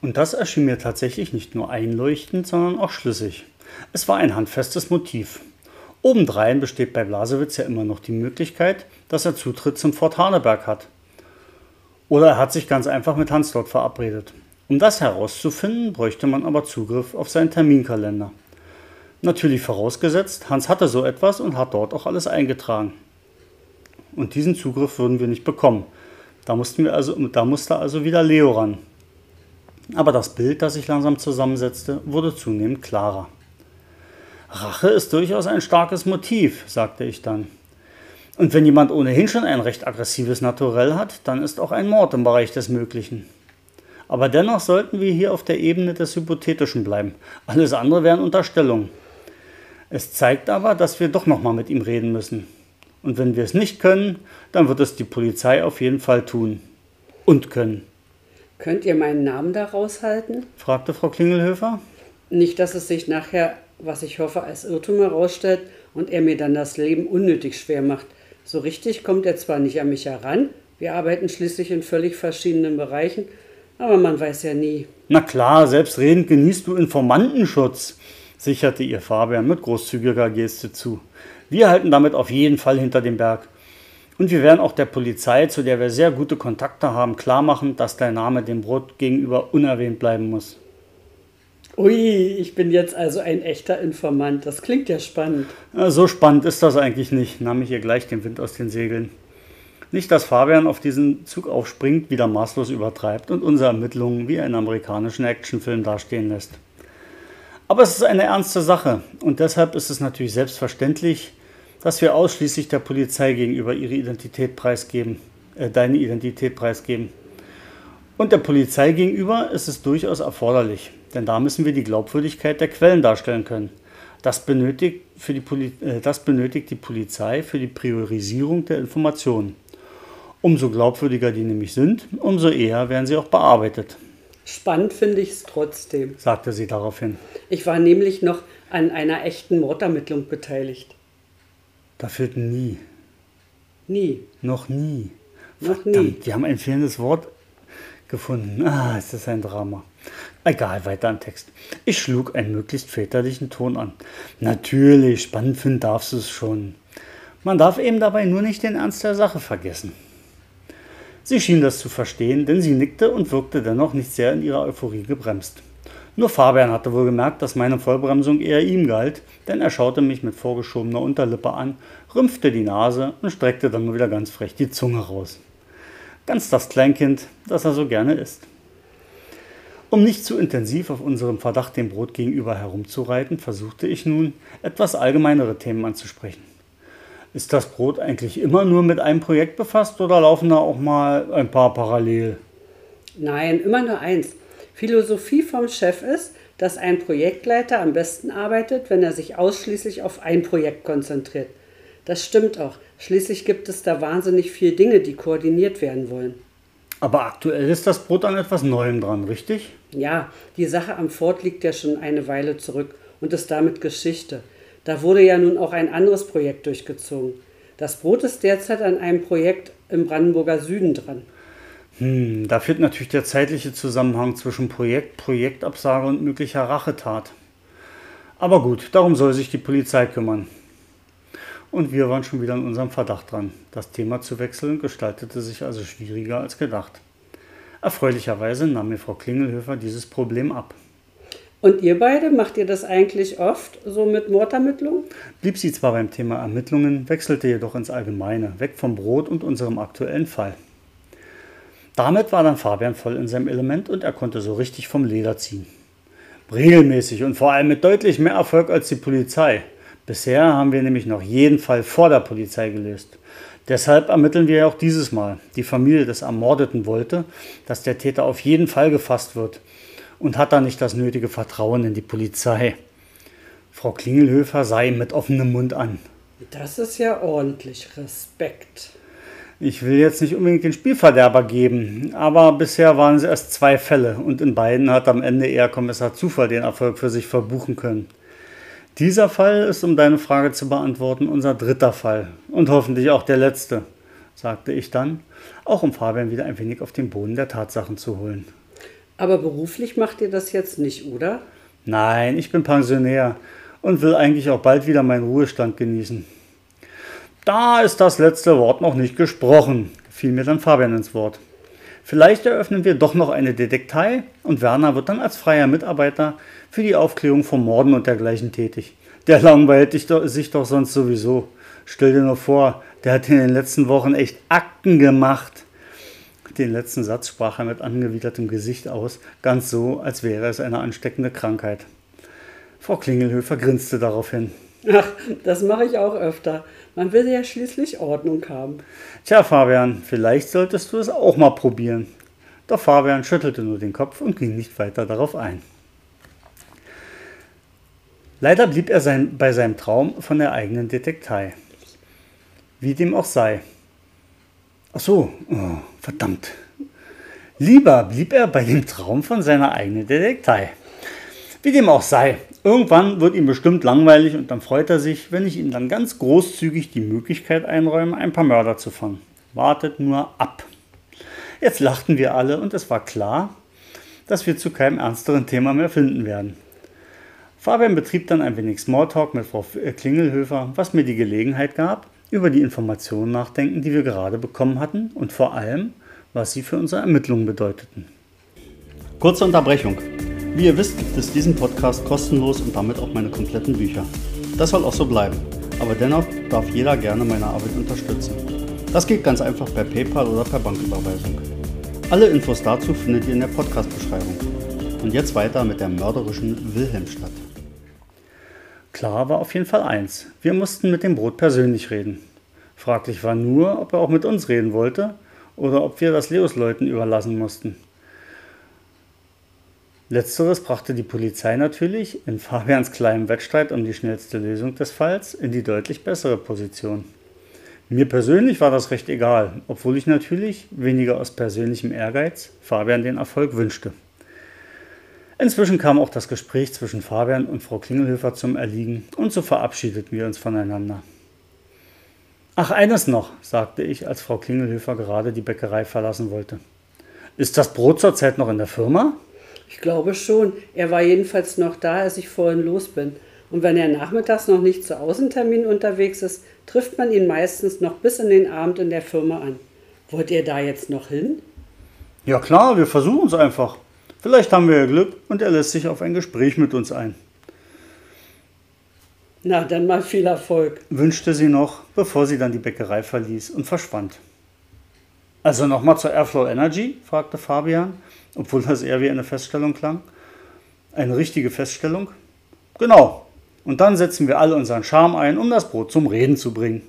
Und das erschien mir tatsächlich nicht nur einleuchtend, sondern auch schlüssig. Es war ein handfestes Motiv. Obendrein besteht bei Blasewitz ja immer noch die Möglichkeit, dass er Zutritt zum Fort Haneberg hat. Oder er hat sich ganz einfach mit Hans dort verabredet. Um das herauszufinden, bräuchte man aber Zugriff auf seinen Terminkalender. Natürlich vorausgesetzt, Hans hatte so etwas und hat dort auch alles eingetragen. Und diesen Zugriff würden wir nicht bekommen. Da, mussten wir also, da musste also wieder Leo ran. Aber das Bild, das sich langsam zusammensetzte, wurde zunehmend klarer. Rache ist durchaus ein starkes Motiv, sagte ich dann. Und wenn jemand ohnehin schon ein recht aggressives Naturell hat, dann ist auch ein Mord im Bereich des Möglichen. Aber dennoch sollten wir hier auf der Ebene des Hypothetischen bleiben. Alles andere wären Unterstellungen. Es zeigt aber, dass wir doch nochmal mit ihm reden müssen. Und wenn wir es nicht können, dann wird es die Polizei auf jeden Fall tun. Und können. Könnt ihr meinen Namen da raushalten? fragte Frau Klingelhöfer. Nicht, dass es sich nachher, was ich hoffe, als Irrtum herausstellt und er mir dann das Leben unnötig schwer macht. So richtig kommt er zwar nicht an mich heran, wir arbeiten schließlich in völlig verschiedenen Bereichen, aber man weiß ja nie. Na klar, selbstredend genießt du Informantenschutz, sicherte ihr Fabian mit großzügiger Geste zu. Wir halten damit auf jeden Fall hinter dem Berg. Und wir werden auch der Polizei, zu der wir sehr gute Kontakte haben, klar machen, dass dein Name dem Brot gegenüber unerwähnt bleiben muss. Ui, ich bin jetzt also ein echter Informant. Das klingt ja spannend. so spannend ist das eigentlich nicht, nahm ich ihr gleich den Wind aus den Segeln. Nicht, dass Fabian auf diesen Zug aufspringt, wieder maßlos übertreibt und unsere Ermittlungen wie einen amerikanischen Actionfilm dastehen lässt. Aber es ist eine ernste Sache und deshalb ist es natürlich selbstverständlich, dass wir ausschließlich der Polizei gegenüber ihre Identität preisgeben, äh, deine Identität preisgeben. Und der Polizei gegenüber ist es durchaus erforderlich, denn da müssen wir die Glaubwürdigkeit der Quellen darstellen können. Das benötigt, für die Poli äh, das benötigt die Polizei für die Priorisierung der Informationen. Umso glaubwürdiger die nämlich sind, umso eher werden sie auch bearbeitet. Spannend finde ich es trotzdem, sagte sie daraufhin. Ich war nämlich noch an einer echten Mordermittlung beteiligt. Da fehlt nie. Nie. Noch nie. Noch Verdammt, nie. Die haben ein fehlendes Wort gefunden. Ah, ist das ein Drama. Egal, weiter im Text. Ich schlug einen möglichst väterlichen Ton an. Natürlich, spannend finden darfst du es schon. Man darf eben dabei nur nicht den Ernst der Sache vergessen. Sie schien das zu verstehen, denn sie nickte und wirkte dennoch nicht sehr in ihrer Euphorie gebremst. Nur Fabian hatte wohl gemerkt, dass meine Vollbremsung eher ihm galt, denn er schaute mich mit vorgeschobener Unterlippe an, rümpfte die Nase und streckte dann nur wieder ganz frech die Zunge raus. Ganz das Kleinkind, das er so gerne ist. Um nicht zu intensiv auf unserem Verdacht dem Brot gegenüber herumzureiten, versuchte ich nun, etwas allgemeinere Themen anzusprechen. Ist das Brot eigentlich immer nur mit einem Projekt befasst oder laufen da auch mal ein paar parallel? Nein, immer nur eins. Philosophie vom Chef ist, dass ein Projektleiter am besten arbeitet, wenn er sich ausschließlich auf ein Projekt konzentriert. Das stimmt auch. Schließlich gibt es da wahnsinnig viele Dinge, die koordiniert werden wollen. Aber aktuell ist das Brot an etwas Neuem dran, richtig? Ja, die Sache am Fort liegt ja schon eine Weile zurück und ist damit Geschichte. Da wurde ja nun auch ein anderes Projekt durchgezogen. Das Brot ist derzeit an einem Projekt im Brandenburger Süden dran. Hm, da fehlt natürlich der zeitliche Zusammenhang zwischen Projekt, Projektabsage und möglicher Rachetat. Aber gut, darum soll sich die Polizei kümmern. Und wir waren schon wieder in unserem Verdacht dran. Das Thema zu wechseln gestaltete sich also schwieriger als gedacht. Erfreulicherweise nahm mir Frau Klingelhöfer dieses Problem ab. Und ihr beide, macht ihr das eigentlich oft, so mit Mordermittlungen? Blieb sie zwar beim Thema Ermittlungen, wechselte jedoch ins Allgemeine, weg vom Brot und unserem aktuellen Fall. Damit war dann Fabian voll in seinem Element und er konnte so richtig vom Leder ziehen. Regelmäßig und vor allem mit deutlich mehr Erfolg als die Polizei. Bisher haben wir nämlich noch jeden Fall vor der Polizei gelöst. Deshalb ermitteln wir auch dieses Mal. Die Familie des Ermordeten wollte, dass der Täter auf jeden Fall gefasst wird und hat da nicht das nötige Vertrauen in die Polizei. Frau Klingelhöfer sah ihm mit offenem Mund an. Das ist ja ordentlich Respekt. Ich will jetzt nicht unbedingt den Spielverderber geben, aber bisher waren es erst zwei Fälle und in beiden hat am Ende eher Kommissar Zufall den Erfolg für sich verbuchen können. Dieser Fall ist, um deine Frage zu beantworten, unser dritter Fall und hoffentlich auch der letzte, sagte ich dann, auch um Fabian wieder ein wenig auf den Boden der Tatsachen zu holen. Aber beruflich macht ihr das jetzt nicht, oder? Nein, ich bin Pensionär und will eigentlich auch bald wieder meinen Ruhestand genießen. Da ist das letzte Wort noch nicht gesprochen, fiel mir dann Fabian ins Wort. Vielleicht eröffnen wir doch noch eine Detektei und Werner wird dann als freier Mitarbeiter für die Aufklärung von Morden und dergleichen tätig. Der langweilt sich doch sonst sowieso. Stell dir nur vor, der hat in den letzten Wochen echt Akten gemacht. Den letzten Satz sprach er mit angewidertem Gesicht aus, ganz so, als wäre es eine ansteckende Krankheit. Frau Klingelhöfer grinste daraufhin. Ach, das mache ich auch öfter. Man will ja schließlich Ordnung haben. Tja, Fabian, vielleicht solltest du es auch mal probieren. Doch Fabian schüttelte nur den Kopf und ging nicht weiter darauf ein. Leider blieb er sein, bei seinem Traum von der eigenen Detektei. Wie dem auch sei. Ach so, oh, verdammt. Lieber blieb er bei dem Traum von seiner eigenen Detektei. Wie dem auch sei, irgendwann wird ihm bestimmt langweilig und dann freut er sich, wenn ich ihm dann ganz großzügig die Möglichkeit einräume, ein paar Mörder zu fangen. Wartet nur ab. Jetzt lachten wir alle und es war klar, dass wir zu keinem ernsteren Thema mehr finden werden. Fabian betrieb dann ein wenig Smalltalk mit Frau Klingelhöfer, was mir die Gelegenheit gab, über die Informationen nachdenken, die wir gerade bekommen hatten und vor allem, was sie für unsere Ermittlungen bedeuteten. Kurze Unterbrechung. Wie ihr wisst, gibt es diesen Podcast kostenlos und damit auch meine kompletten Bücher. Das soll auch so bleiben, aber dennoch darf jeder gerne meine Arbeit unterstützen. Das geht ganz einfach per PayPal oder per Banküberweisung. Alle Infos dazu findet ihr in der Podcast-Beschreibung. Und jetzt weiter mit der mörderischen Wilhelmstadt. Klar war auf jeden Fall eins: Wir mussten mit dem Brot persönlich reden. Fraglich war nur, ob er auch mit uns reden wollte oder ob wir das Leos-Leuten überlassen mussten. Letzteres brachte die Polizei natürlich in Fabians kleinem Wettstreit um die schnellste Lösung des Falls in die deutlich bessere Position. Mir persönlich war das recht egal, obwohl ich natürlich, weniger aus persönlichem Ehrgeiz, Fabian den Erfolg wünschte. Inzwischen kam auch das Gespräch zwischen Fabian und Frau Klingelhöfer zum Erliegen und so verabschiedeten wir uns voneinander. Ach, eines noch, sagte ich, als Frau Klingelhöfer gerade die Bäckerei verlassen wollte. Ist das Brot zurzeit noch in der Firma? Ich glaube schon. Er war jedenfalls noch da, als ich vorhin los bin. Und wenn er nachmittags noch nicht zu Außentermin unterwegs ist, trifft man ihn meistens noch bis in den Abend in der Firma an. Wollt ihr da jetzt noch hin? Ja klar, wir versuchen es einfach. Vielleicht haben wir ja Glück und er lässt sich auf ein Gespräch mit uns ein. Na, dann mal viel Erfolg, wünschte sie noch, bevor sie dann die Bäckerei verließ und verschwand. Also nochmal zur Airflow Energy? fragte Fabian obwohl das eher wie eine Feststellung klang. Eine richtige Feststellung? Genau. Und dann setzen wir alle unseren Charme ein, um das Brot zum Reden zu bringen.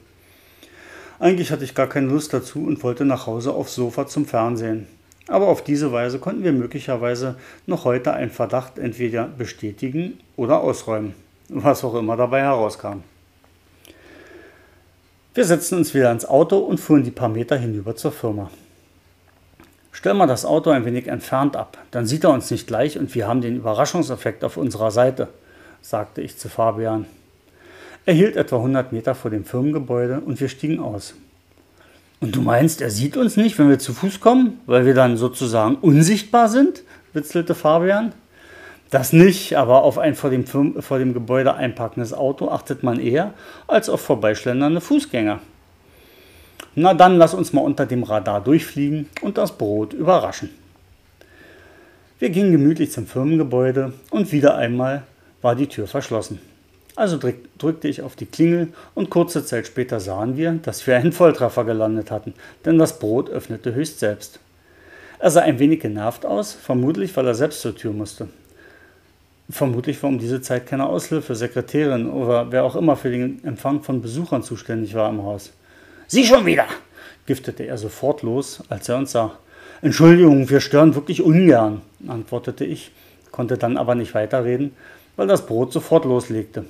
Eigentlich hatte ich gar keine Lust dazu und wollte nach Hause aufs Sofa zum Fernsehen. Aber auf diese Weise konnten wir möglicherweise noch heute einen Verdacht entweder bestätigen oder ausräumen, was auch immer dabei herauskam. Wir setzten uns wieder ins Auto und fuhren die paar Meter hinüber zur Firma. Stell mal das Auto ein wenig entfernt ab, dann sieht er uns nicht gleich und wir haben den Überraschungseffekt auf unserer Seite, sagte ich zu Fabian. Er hielt etwa 100 Meter vor dem Firmengebäude und wir stiegen aus. Und du meinst, er sieht uns nicht, wenn wir zu Fuß kommen, weil wir dann sozusagen unsichtbar sind? witzelte Fabian. Das nicht, aber auf ein vor dem, vor dem Gebäude einparkendes Auto achtet man eher als auf vorbeischlendernde Fußgänger. Na dann lass uns mal unter dem Radar durchfliegen und das Brot überraschen. Wir gingen gemütlich zum Firmengebäude und wieder einmal war die Tür verschlossen. Also drückte ich auf die Klingel und kurze Zeit später sahen wir, dass wir einen Volltreffer gelandet hatten, denn das Brot öffnete höchst selbst. Er sah ein wenig genervt aus, vermutlich weil er selbst zur Tür musste. Vermutlich war um diese Zeit keine Aushilfe, Sekretärin oder wer auch immer für den Empfang von Besuchern zuständig war im Haus. Sie schon wieder! giftete er sofort los, als er uns sah. Entschuldigung, wir stören wirklich ungern, antwortete ich, konnte dann aber nicht weiterreden, weil das Brot sofort loslegte.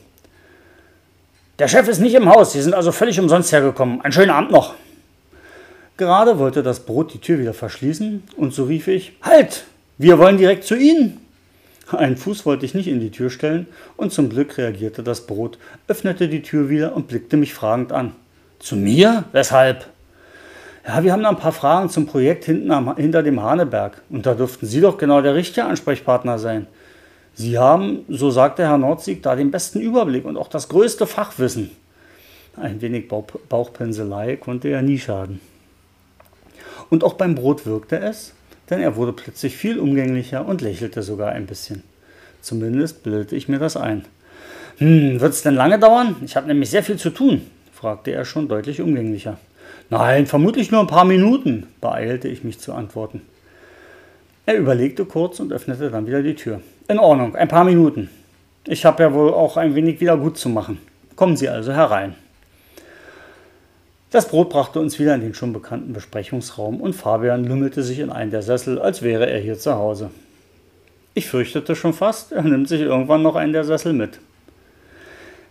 Der Chef ist nicht im Haus, Sie sind also völlig umsonst hergekommen. Einen schönen Abend noch. Gerade wollte das Brot die Tür wieder verschließen und so rief ich: Halt! Wir wollen direkt zu Ihnen! Einen Fuß wollte ich nicht in die Tür stellen und zum Glück reagierte das Brot, öffnete die Tür wieder und blickte mich fragend an. Zu mir? Weshalb? Ja, wir haben da ein paar Fragen zum Projekt hinten am, hinter dem Haneberg. Und da dürften Sie doch genau der richtige Ansprechpartner sein. Sie haben, so sagte Herr Nordsieg, da den besten Überblick und auch das größte Fachwissen. Ein wenig Bauchpinselei konnte ja nie schaden. Und auch beim Brot wirkte es, denn er wurde plötzlich viel umgänglicher und lächelte sogar ein bisschen. Zumindest bildete ich mir das ein. Hm, wird es denn lange dauern? Ich habe nämlich sehr viel zu tun, fragte er schon deutlich umgänglicher. Nein, vermutlich nur ein paar Minuten, beeilte ich mich zu antworten. Er überlegte kurz und öffnete dann wieder die Tür. In Ordnung, ein paar Minuten. Ich habe ja wohl auch ein wenig wieder gut zu machen. Kommen Sie also herein. Das Brot brachte uns wieder in den schon bekannten Besprechungsraum und Fabian lümmelte sich in einen der Sessel, als wäre er hier zu Hause. Ich fürchtete schon fast, er nimmt sich irgendwann noch einen der Sessel mit.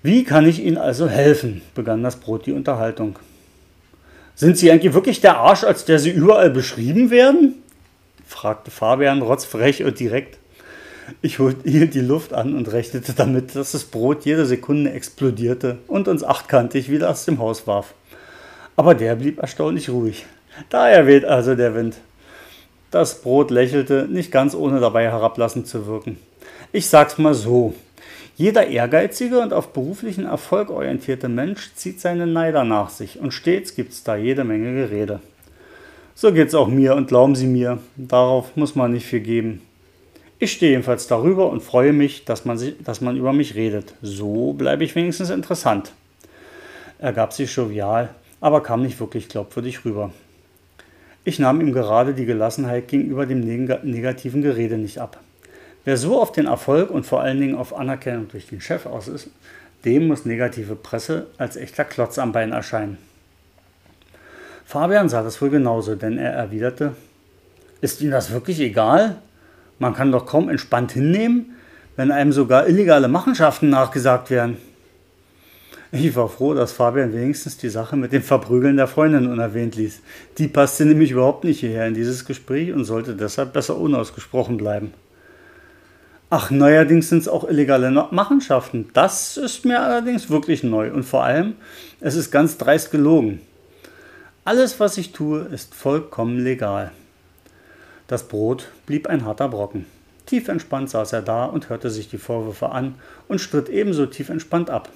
Wie kann ich Ihnen also helfen? begann das Brot die Unterhaltung. Sind Sie eigentlich wirklich der Arsch, als der Sie überall beschrieben werden? fragte Fabian rotzfrech und direkt. Ich hielt die Luft an und rechnete damit, dass das Brot jede Sekunde explodierte und uns achtkantig wieder aus dem Haus warf. Aber der blieb erstaunlich ruhig. Daher weht also der Wind. Das Brot lächelte, nicht ganz ohne dabei herablassend zu wirken. Ich sag's mal so. Jeder ehrgeizige und auf beruflichen Erfolg orientierte Mensch zieht seine Neider nach sich und stets gibt's da jede Menge Gerede. So geht's auch mir und glauben Sie mir, darauf muss man nicht viel geben. Ich stehe jedenfalls darüber und freue mich, dass man, sich, dass man über mich redet. So bleibe ich wenigstens interessant. Er gab sich jovial, aber kam nicht wirklich glaubwürdig rüber. Ich nahm ihm gerade die Gelassenheit gegenüber dem negativen Gerede nicht ab. Wer so auf den Erfolg und vor allen Dingen auf Anerkennung durch den Chef aus ist, dem muss negative Presse als echter Klotz am Bein erscheinen. Fabian sah das wohl genauso, denn er erwiderte, ist Ihnen das wirklich egal? Man kann doch kaum entspannt hinnehmen, wenn einem sogar illegale Machenschaften nachgesagt werden. Ich war froh, dass Fabian wenigstens die Sache mit dem Verprügeln der Freundin unerwähnt ließ. Die passte nämlich überhaupt nicht hierher in dieses Gespräch und sollte deshalb besser unausgesprochen bleiben. Ach, neuerdings sind es auch illegale Machenschaften. Das ist mir allerdings wirklich neu. Und vor allem, es ist ganz dreist gelogen. Alles, was ich tue, ist vollkommen legal. Das Brot blieb ein harter Brocken. Tief entspannt saß er da und hörte sich die Vorwürfe an und stritt ebenso tief entspannt ab.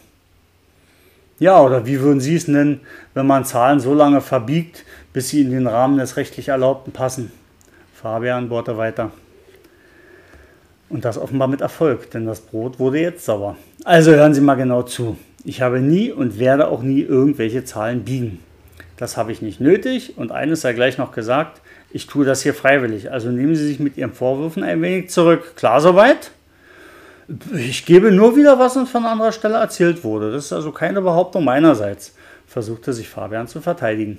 Ja, oder wie würden Sie es nennen, wenn man Zahlen so lange verbiegt, bis sie in den Rahmen des rechtlich Erlaubten passen? Fabian bohrte weiter. Und das offenbar mit Erfolg, denn das Brot wurde jetzt sauer. Also hören Sie mal genau zu. Ich habe nie und werde auch nie irgendwelche Zahlen biegen. Das habe ich nicht nötig und eines sei gleich noch gesagt, ich tue das hier freiwillig. Also nehmen Sie sich mit Ihren Vorwürfen ein wenig zurück. Klar soweit? Ich gebe nur wieder, was uns von anderer Stelle erzählt wurde. Das ist also keine Behauptung meinerseits, versuchte sich Fabian zu verteidigen.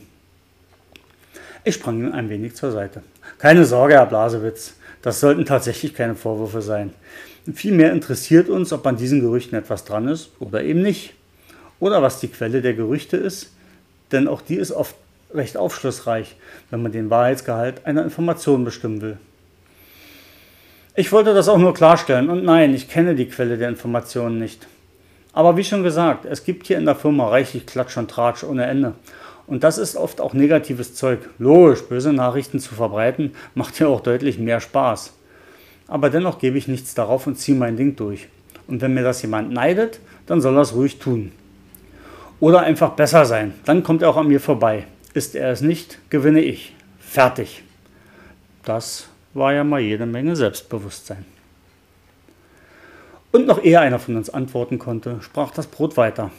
Ich sprang ihm ein wenig zur Seite. Keine Sorge, Herr Blasewitz. Das sollten tatsächlich keine Vorwürfe sein. Vielmehr interessiert uns, ob an diesen Gerüchten etwas dran ist oder eben nicht. Oder was die Quelle der Gerüchte ist, denn auch die ist oft recht aufschlussreich, wenn man den Wahrheitsgehalt einer Information bestimmen will. Ich wollte das auch nur klarstellen und nein, ich kenne die Quelle der Informationen nicht. Aber wie schon gesagt, es gibt hier in der Firma reichlich Klatsch und Tratsch ohne Ende. Und das ist oft auch negatives Zeug. Logisch, böse Nachrichten zu verbreiten, macht ja auch deutlich mehr Spaß. Aber dennoch gebe ich nichts darauf und ziehe mein Ding durch. Und wenn mir das jemand neidet, dann soll er es ruhig tun. Oder einfach besser sein, dann kommt er auch an mir vorbei. Ist er es nicht, gewinne ich. Fertig. Das war ja mal jede Menge Selbstbewusstsein. Und noch ehe einer von uns antworten konnte, sprach das Brot weiter.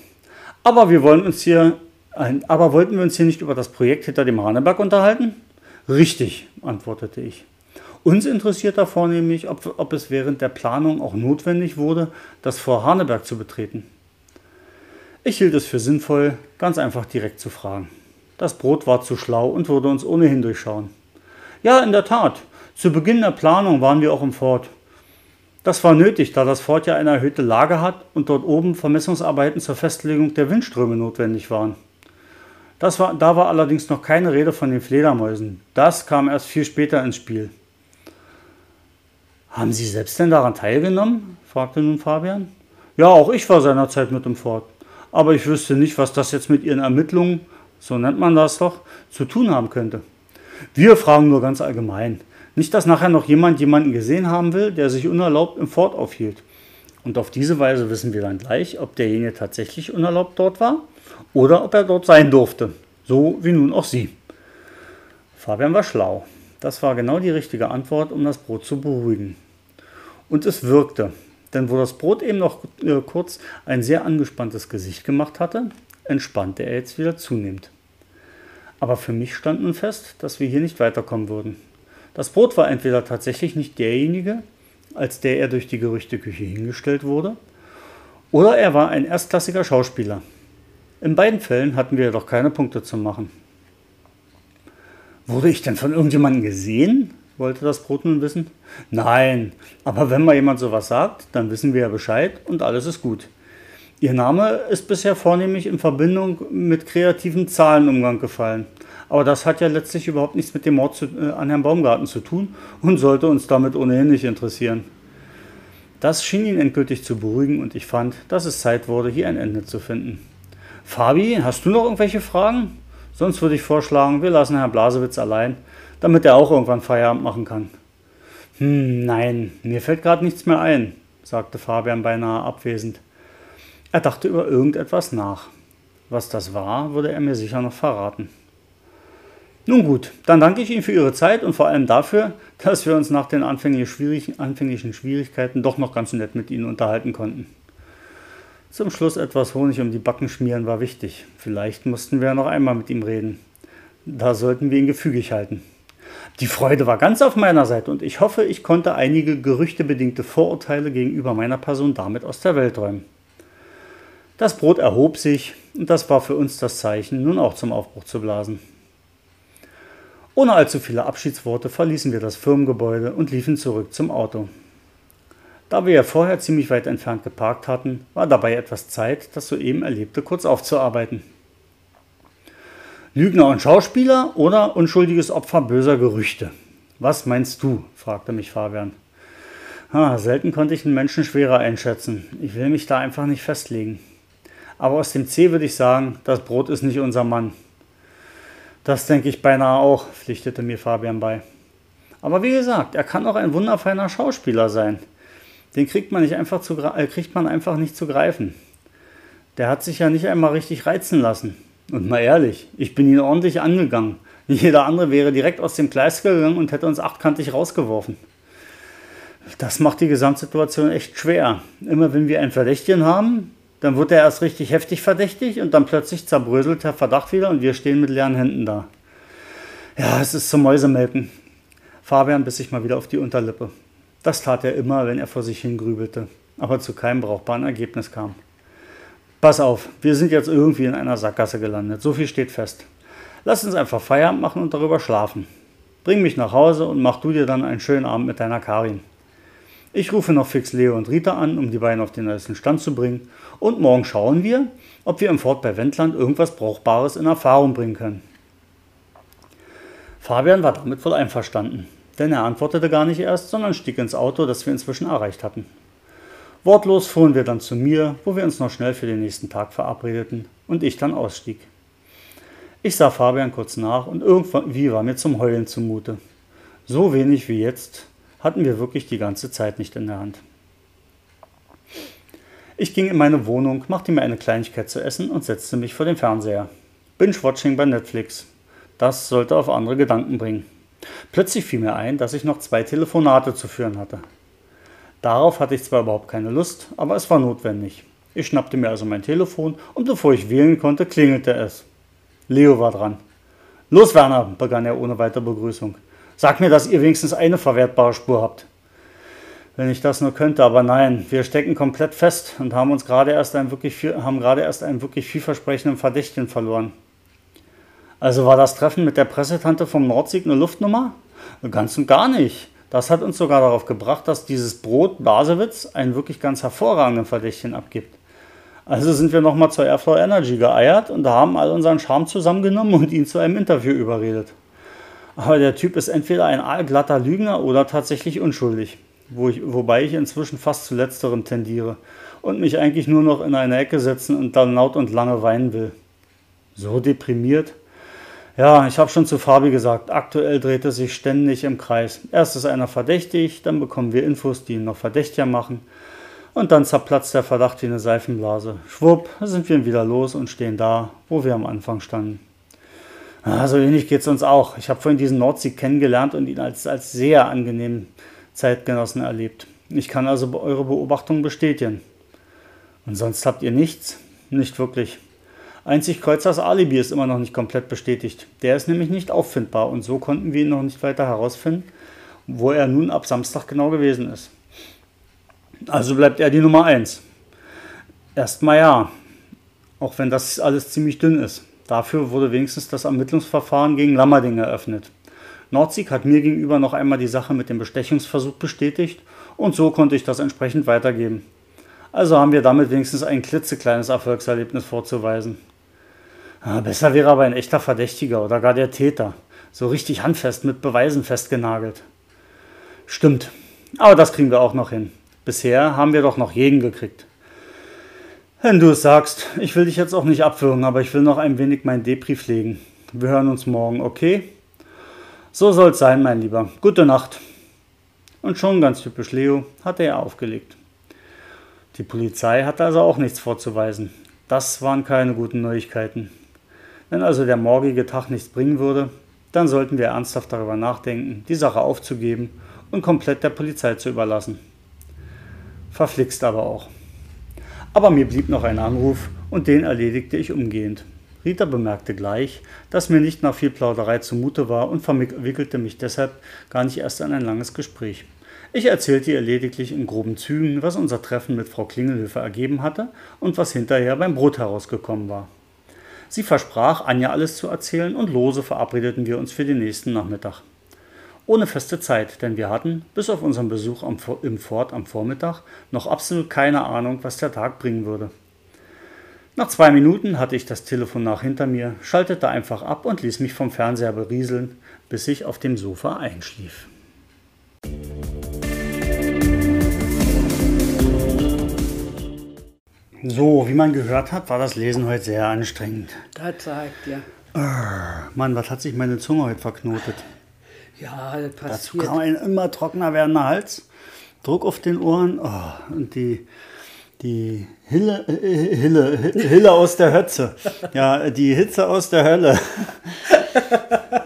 Aber wir wollen uns hier, aber wollten wir uns hier nicht über das Projekt hinter dem Haneberg unterhalten? Richtig, antwortete ich. Uns interessiert da vornehmlich, ob, ob es während der Planung auch notwendig wurde, das Fort Haneberg zu betreten. Ich hielt es für sinnvoll, ganz einfach direkt zu fragen. Das Brot war zu schlau und würde uns ohnehin durchschauen. Ja, in der Tat. Zu Beginn der Planung waren wir auch im Fort. Das war nötig, da das Fort ja eine erhöhte Lage hat und dort oben Vermessungsarbeiten zur Festlegung der Windströme notwendig waren. Das war, da war allerdings noch keine Rede von den Fledermäusen. Das kam erst viel später ins Spiel. Haben Sie selbst denn daran teilgenommen? fragte nun Fabian. Ja, auch ich war seinerzeit mit im Fort. Aber ich wüsste nicht, was das jetzt mit Ihren Ermittlungen, so nennt man das doch, zu tun haben könnte. Wir fragen nur ganz allgemein. Nicht, dass nachher noch jemand jemanden gesehen haben will, der sich unerlaubt im Fort aufhielt. Und auf diese Weise wissen wir dann gleich, ob derjenige tatsächlich unerlaubt dort war oder ob er dort sein durfte. So wie nun auch Sie. Fabian war schlau. Das war genau die richtige Antwort, um das Brot zu beruhigen. Und es wirkte. Denn wo das Brot eben noch äh, kurz ein sehr angespanntes Gesicht gemacht hatte, entspannte er jetzt wieder zunehmend. Aber für mich stand nun fest, dass wir hier nicht weiterkommen würden. Das Brot war entweder tatsächlich nicht derjenige, als der er durch die Gerüchteküche hingestellt wurde, oder er war ein erstklassiger Schauspieler. In beiden Fällen hatten wir jedoch keine Punkte zu machen. Wurde ich denn von irgendjemandem gesehen? wollte das Brot nun wissen. Nein, aber wenn mal jemand sowas sagt, dann wissen wir ja Bescheid und alles ist gut. Ihr Name ist bisher vornehmlich in Verbindung mit kreativen Zahlenumgang gefallen. Aber das hat ja letztlich überhaupt nichts mit dem Mord zu, äh, an Herrn Baumgarten zu tun und sollte uns damit ohnehin nicht interessieren. Das schien ihn endgültig zu beruhigen und ich fand, dass es Zeit wurde, hier ein Ende zu finden. Fabi, hast du noch irgendwelche Fragen? Sonst würde ich vorschlagen, wir lassen Herrn Blasewitz allein, damit er auch irgendwann Feierabend machen kann. Hm, nein, mir fällt gerade nichts mehr ein, sagte Fabian beinahe abwesend. Er dachte über irgendetwas nach. Was das war, würde er mir sicher noch verraten. Nun gut, dann danke ich Ihnen für Ihre Zeit und vor allem dafür, dass wir uns nach den anfänglichen Schwierigkeiten doch noch ganz nett mit Ihnen unterhalten konnten. Zum Schluss etwas Honig um die Backen schmieren war wichtig. Vielleicht mussten wir noch einmal mit ihm reden. Da sollten wir ihn gefügig halten. Die Freude war ganz auf meiner Seite und ich hoffe, ich konnte einige gerüchtebedingte Vorurteile gegenüber meiner Person damit aus der Welt räumen. Das Brot erhob sich und das war für uns das Zeichen, nun auch zum Aufbruch zu blasen. Ohne allzu viele Abschiedsworte verließen wir das Firmengebäude und liefen zurück zum Auto. Da wir ja vorher ziemlich weit entfernt geparkt hatten, war dabei etwas Zeit, das soeben Erlebte kurz aufzuarbeiten. Lügner und Schauspieler oder unschuldiges Opfer böser Gerüchte? Was meinst du? fragte mich Fabian. Ah, selten konnte ich einen Menschen schwerer einschätzen. Ich will mich da einfach nicht festlegen. Aber aus dem C würde ich sagen, das Brot ist nicht unser Mann. Das denke ich beinahe auch, pflichtete mir Fabian bei. Aber wie gesagt, er kann auch ein wunderfeiner Schauspieler sein. Den kriegt man, nicht einfach zu, äh, kriegt man einfach nicht zu greifen. Der hat sich ja nicht einmal richtig reizen lassen. Und mal ehrlich, ich bin ihn ordentlich angegangen. Jeder andere wäre direkt aus dem Gleis gegangen und hätte uns achtkantig rausgeworfen. Das macht die Gesamtsituation echt schwer. Immer wenn wir einen Verdächtigen haben, dann wird er erst richtig heftig verdächtig und dann plötzlich zerbröselt der Verdacht wieder und wir stehen mit leeren Händen da. Ja, es ist zum Mäusemelken. Fabian biss sich mal wieder auf die Unterlippe. Das tat er immer, wenn er vor sich hingrübelte, aber zu keinem brauchbaren Ergebnis kam. Pass auf, wir sind jetzt irgendwie in einer Sackgasse gelandet, so viel steht fest. Lass uns einfach Feierabend machen und darüber schlafen. Bring mich nach Hause und mach du dir dann einen schönen Abend mit deiner Karin. Ich rufe noch fix Leo und Rita an, um die beiden auf den neuesten Stand zu bringen. Und morgen schauen wir, ob wir im Fort bei Wendland irgendwas Brauchbares in Erfahrung bringen können. Fabian war damit wohl einverstanden, denn er antwortete gar nicht erst, sondern stieg ins Auto, das wir inzwischen erreicht hatten. Wortlos fuhren wir dann zu mir, wo wir uns noch schnell für den nächsten Tag verabredeten und ich dann ausstieg. Ich sah Fabian kurz nach und irgendwie war mir zum Heulen zumute. So wenig wie jetzt hatten wir wirklich die ganze Zeit nicht in der Hand. Ich ging in meine Wohnung, machte mir eine Kleinigkeit zu essen und setzte mich vor den Fernseher. Binge-Watching bei Netflix. Das sollte auf andere Gedanken bringen. Plötzlich fiel mir ein, dass ich noch zwei Telefonate zu führen hatte. Darauf hatte ich zwar überhaupt keine Lust, aber es war notwendig. Ich schnappte mir also mein Telefon und bevor ich wählen konnte, klingelte es. Leo war dran. Los, Werner, begann er ohne weitere Begrüßung. Sag mir, dass ihr wenigstens eine verwertbare Spur habt. Wenn ich das nur könnte, aber nein, wir stecken komplett fest und haben uns gerade erst einen wirklich viel, haben gerade erst einen wirklich vielversprechenden Verdächtigen verloren. Also war das Treffen mit der Pressetante vom Nordsieg eine Luftnummer? Ganz und gar nicht. Das hat uns sogar darauf gebracht, dass dieses Brot Basewitz einen wirklich ganz hervorragenden Verdächtigen abgibt. Also sind wir nochmal zur Airflow Energy geeiert und haben all unseren Charme zusammengenommen und ihn zu einem Interview überredet. Aber der Typ ist entweder ein allglatter Lügner oder tatsächlich unschuldig. Wo ich, wobei ich inzwischen fast zu letzterem tendiere und mich eigentlich nur noch in eine Ecke setzen und dann laut und lange weinen will. So deprimiert. Ja, ich habe schon zu Fabi gesagt, aktuell dreht es sich ständig im Kreis. Erst ist einer verdächtig, dann bekommen wir Infos, die ihn noch verdächtiger machen. Und dann zerplatzt der Verdacht wie eine Seifenblase. Schwupp, sind wir wieder los und stehen da, wo wir am Anfang standen. Ah, so ähnlich geht es uns auch. Ich habe vorhin diesen Nordsee kennengelernt und ihn als, als sehr angenehmen Zeitgenossen erlebt. Ich kann also eure Beobachtungen bestätigen. Und sonst habt ihr nichts? Nicht wirklich. Einzig Kreuzers Alibi ist immer noch nicht komplett bestätigt. Der ist nämlich nicht auffindbar und so konnten wir ihn noch nicht weiter herausfinden, wo er nun ab Samstag genau gewesen ist. Also bleibt er die Nummer 1. Erstmal ja, auch wenn das alles ziemlich dünn ist. Dafür wurde wenigstens das Ermittlungsverfahren gegen Lammerding eröffnet. Nordzig hat mir gegenüber noch einmal die Sache mit dem Bestechungsversuch bestätigt und so konnte ich das entsprechend weitergeben. Also haben wir damit wenigstens ein klitzekleines Erfolgserlebnis vorzuweisen. Ja, besser wäre aber ein echter Verdächtiger oder gar der Täter. So richtig handfest mit Beweisen festgenagelt. Stimmt. Aber das kriegen wir auch noch hin. Bisher haben wir doch noch jeden gekriegt. Wenn du es sagst, ich will dich jetzt auch nicht abwürgen, aber ich will noch ein wenig mein Depri pflegen. Wir hören uns morgen, okay? So soll's sein, mein Lieber. Gute Nacht. Und schon ganz typisch Leo hatte er aufgelegt. Die Polizei hatte also auch nichts vorzuweisen. Das waren keine guten Neuigkeiten. Wenn also der morgige Tag nichts bringen würde, dann sollten wir ernsthaft darüber nachdenken, die Sache aufzugeben und komplett der Polizei zu überlassen. Verflixt aber auch. Aber mir blieb noch ein Anruf und den erledigte ich umgehend. Rita bemerkte gleich, dass mir nicht nach viel Plauderei zumute war und verwickelte mich deshalb gar nicht erst in ein langes Gespräch. Ich erzählte ihr lediglich in groben Zügen, was unser Treffen mit Frau Klingelhöfer ergeben hatte und was hinterher beim Brot herausgekommen war. Sie versprach, Anja alles zu erzählen und lose verabredeten wir uns für den nächsten Nachmittag. Ohne feste Zeit, denn wir hatten, bis auf unseren Besuch am, im Fort am Vormittag, noch absolut keine Ahnung, was der Tag bringen würde. Nach zwei Minuten hatte ich das Telefon nach hinter mir, schaltete einfach ab und ließ mich vom Fernseher berieseln, bis ich auf dem Sofa einschlief. So, wie man gehört hat, war das Lesen heute sehr anstrengend. Das sagt ja. Mann, was hat sich meine Zunge heute verknotet? Ja, das Dazu passiert. kam ein immer trockener werdender Hals, Druck auf den Ohren oh, und die, die Hille, äh, Hille, Hille aus der Hötze. Ja, die Hitze aus der Hölle.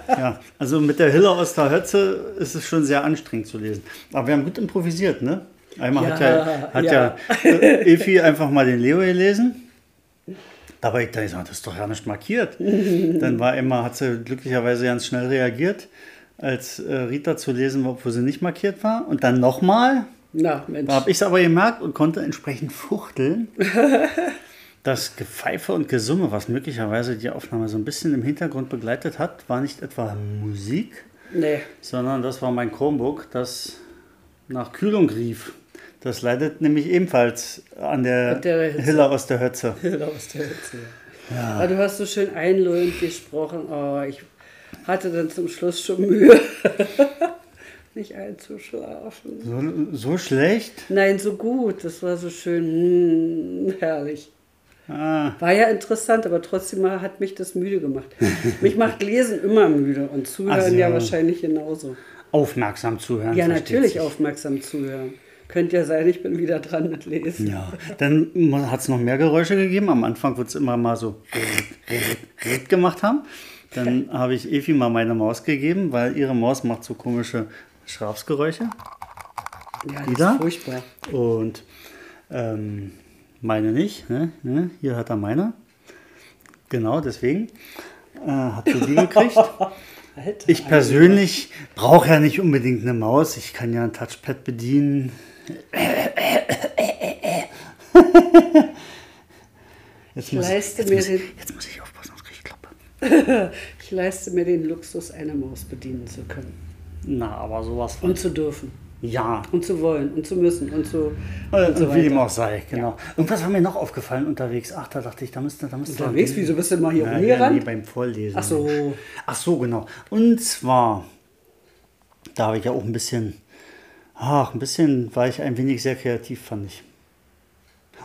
Ja, also mit der Hille aus der Hötze ist es schon sehr anstrengend zu lesen. Aber wir haben gut improvisiert, ne? Einmal hat Ja, ja, hat ja. ja. Efi einfach mal den Leo gelesen. Aber ich dachte, das ist doch ja nicht markiert. Dann war Emma, hat sie glücklicherweise ganz schnell reagiert, als äh, Rita zu lesen war, obwohl sie nicht markiert war. Und dann nochmal. Na, Mensch. Da habe ich es aber gemerkt und konnte entsprechend fuchteln. Das Gepfeife und Gesumme, was möglicherweise die Aufnahme so ein bisschen im Hintergrund begleitet hat, war nicht etwa Musik, Nee. sondern das war mein Chromebook, das nach Kühlung rief. Das leidet nämlich ebenfalls an der, der Hitze. Hille aus der Hötze. aus der Hitze. Ja. Aber du hast so schön einlullend gesprochen. Oh, ich hatte dann zum Schluss schon Mühe, nicht einzuschlafen. So, so schlecht? Nein, so gut. Das war so schön. Hm, herrlich. Ah, War ja interessant, aber trotzdem hat mich das müde gemacht. mich macht Lesen immer müde und zuhören so. ja wahrscheinlich genauso. aufmerksam zuhören. Ja, natürlich sich. aufmerksam zuhören. Könnte ja sein, ich bin wieder dran mit Lesen. Ja, dann hat es noch mehr Geräusche gegeben. Am Anfang wird es immer mal so gemacht haben. Dann habe ich Evi mal meine Maus gegeben, weil ihre Maus macht so komische Schrafsgeräusche. Ja, das Wieder? ist furchtbar. Und ähm, meine nicht. Ne? Ne? Hier hat er meine. Genau, deswegen äh, hat sie die gekriegt. Alter. Ich persönlich brauche ja nicht unbedingt eine Maus. Ich kann ja ein Touchpad bedienen. Jetzt muss, jetzt, muss, jetzt muss ich aufpassen, sonst kriege ich Klappe. Ich leiste mir den Luxus, eine Maus bedienen zu können. Na, aber sowas von. Und zu dürfen. Ja, Und zu wollen. Und zu müssen. Und zu. äh, und so wie dem auch sei, genau. Irgendwas war mir noch aufgefallen unterwegs. Ach, da dachte ich, da müsste, da müsste Unterwegs? Wieso bist du mal hier Na, ja, nee, beim Vorlesen. Ach so. Ach so, genau. Und zwar, da habe ich ja auch ein bisschen, ach, ein bisschen war ich ein wenig sehr kreativ, fand ich.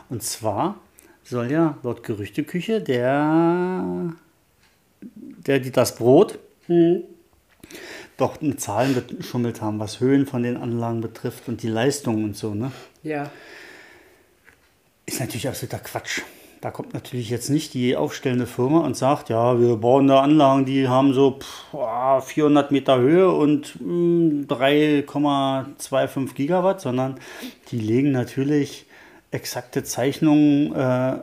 Und zwar soll ja laut Gerüchteküche der, der die das Brot Hm. doch mit Zahlen geschummelt haben, was Höhen von den Anlagen betrifft und die Leistung und so, ne? Ja. Ist natürlich absoluter Quatsch. Da kommt natürlich jetzt nicht die aufstellende Firma und sagt, ja, wir bauen da Anlagen, die haben so pff, ah, 400 Meter Höhe und mm, 3,25 Gigawatt, sondern die legen natürlich exakte Zeichnungen äh,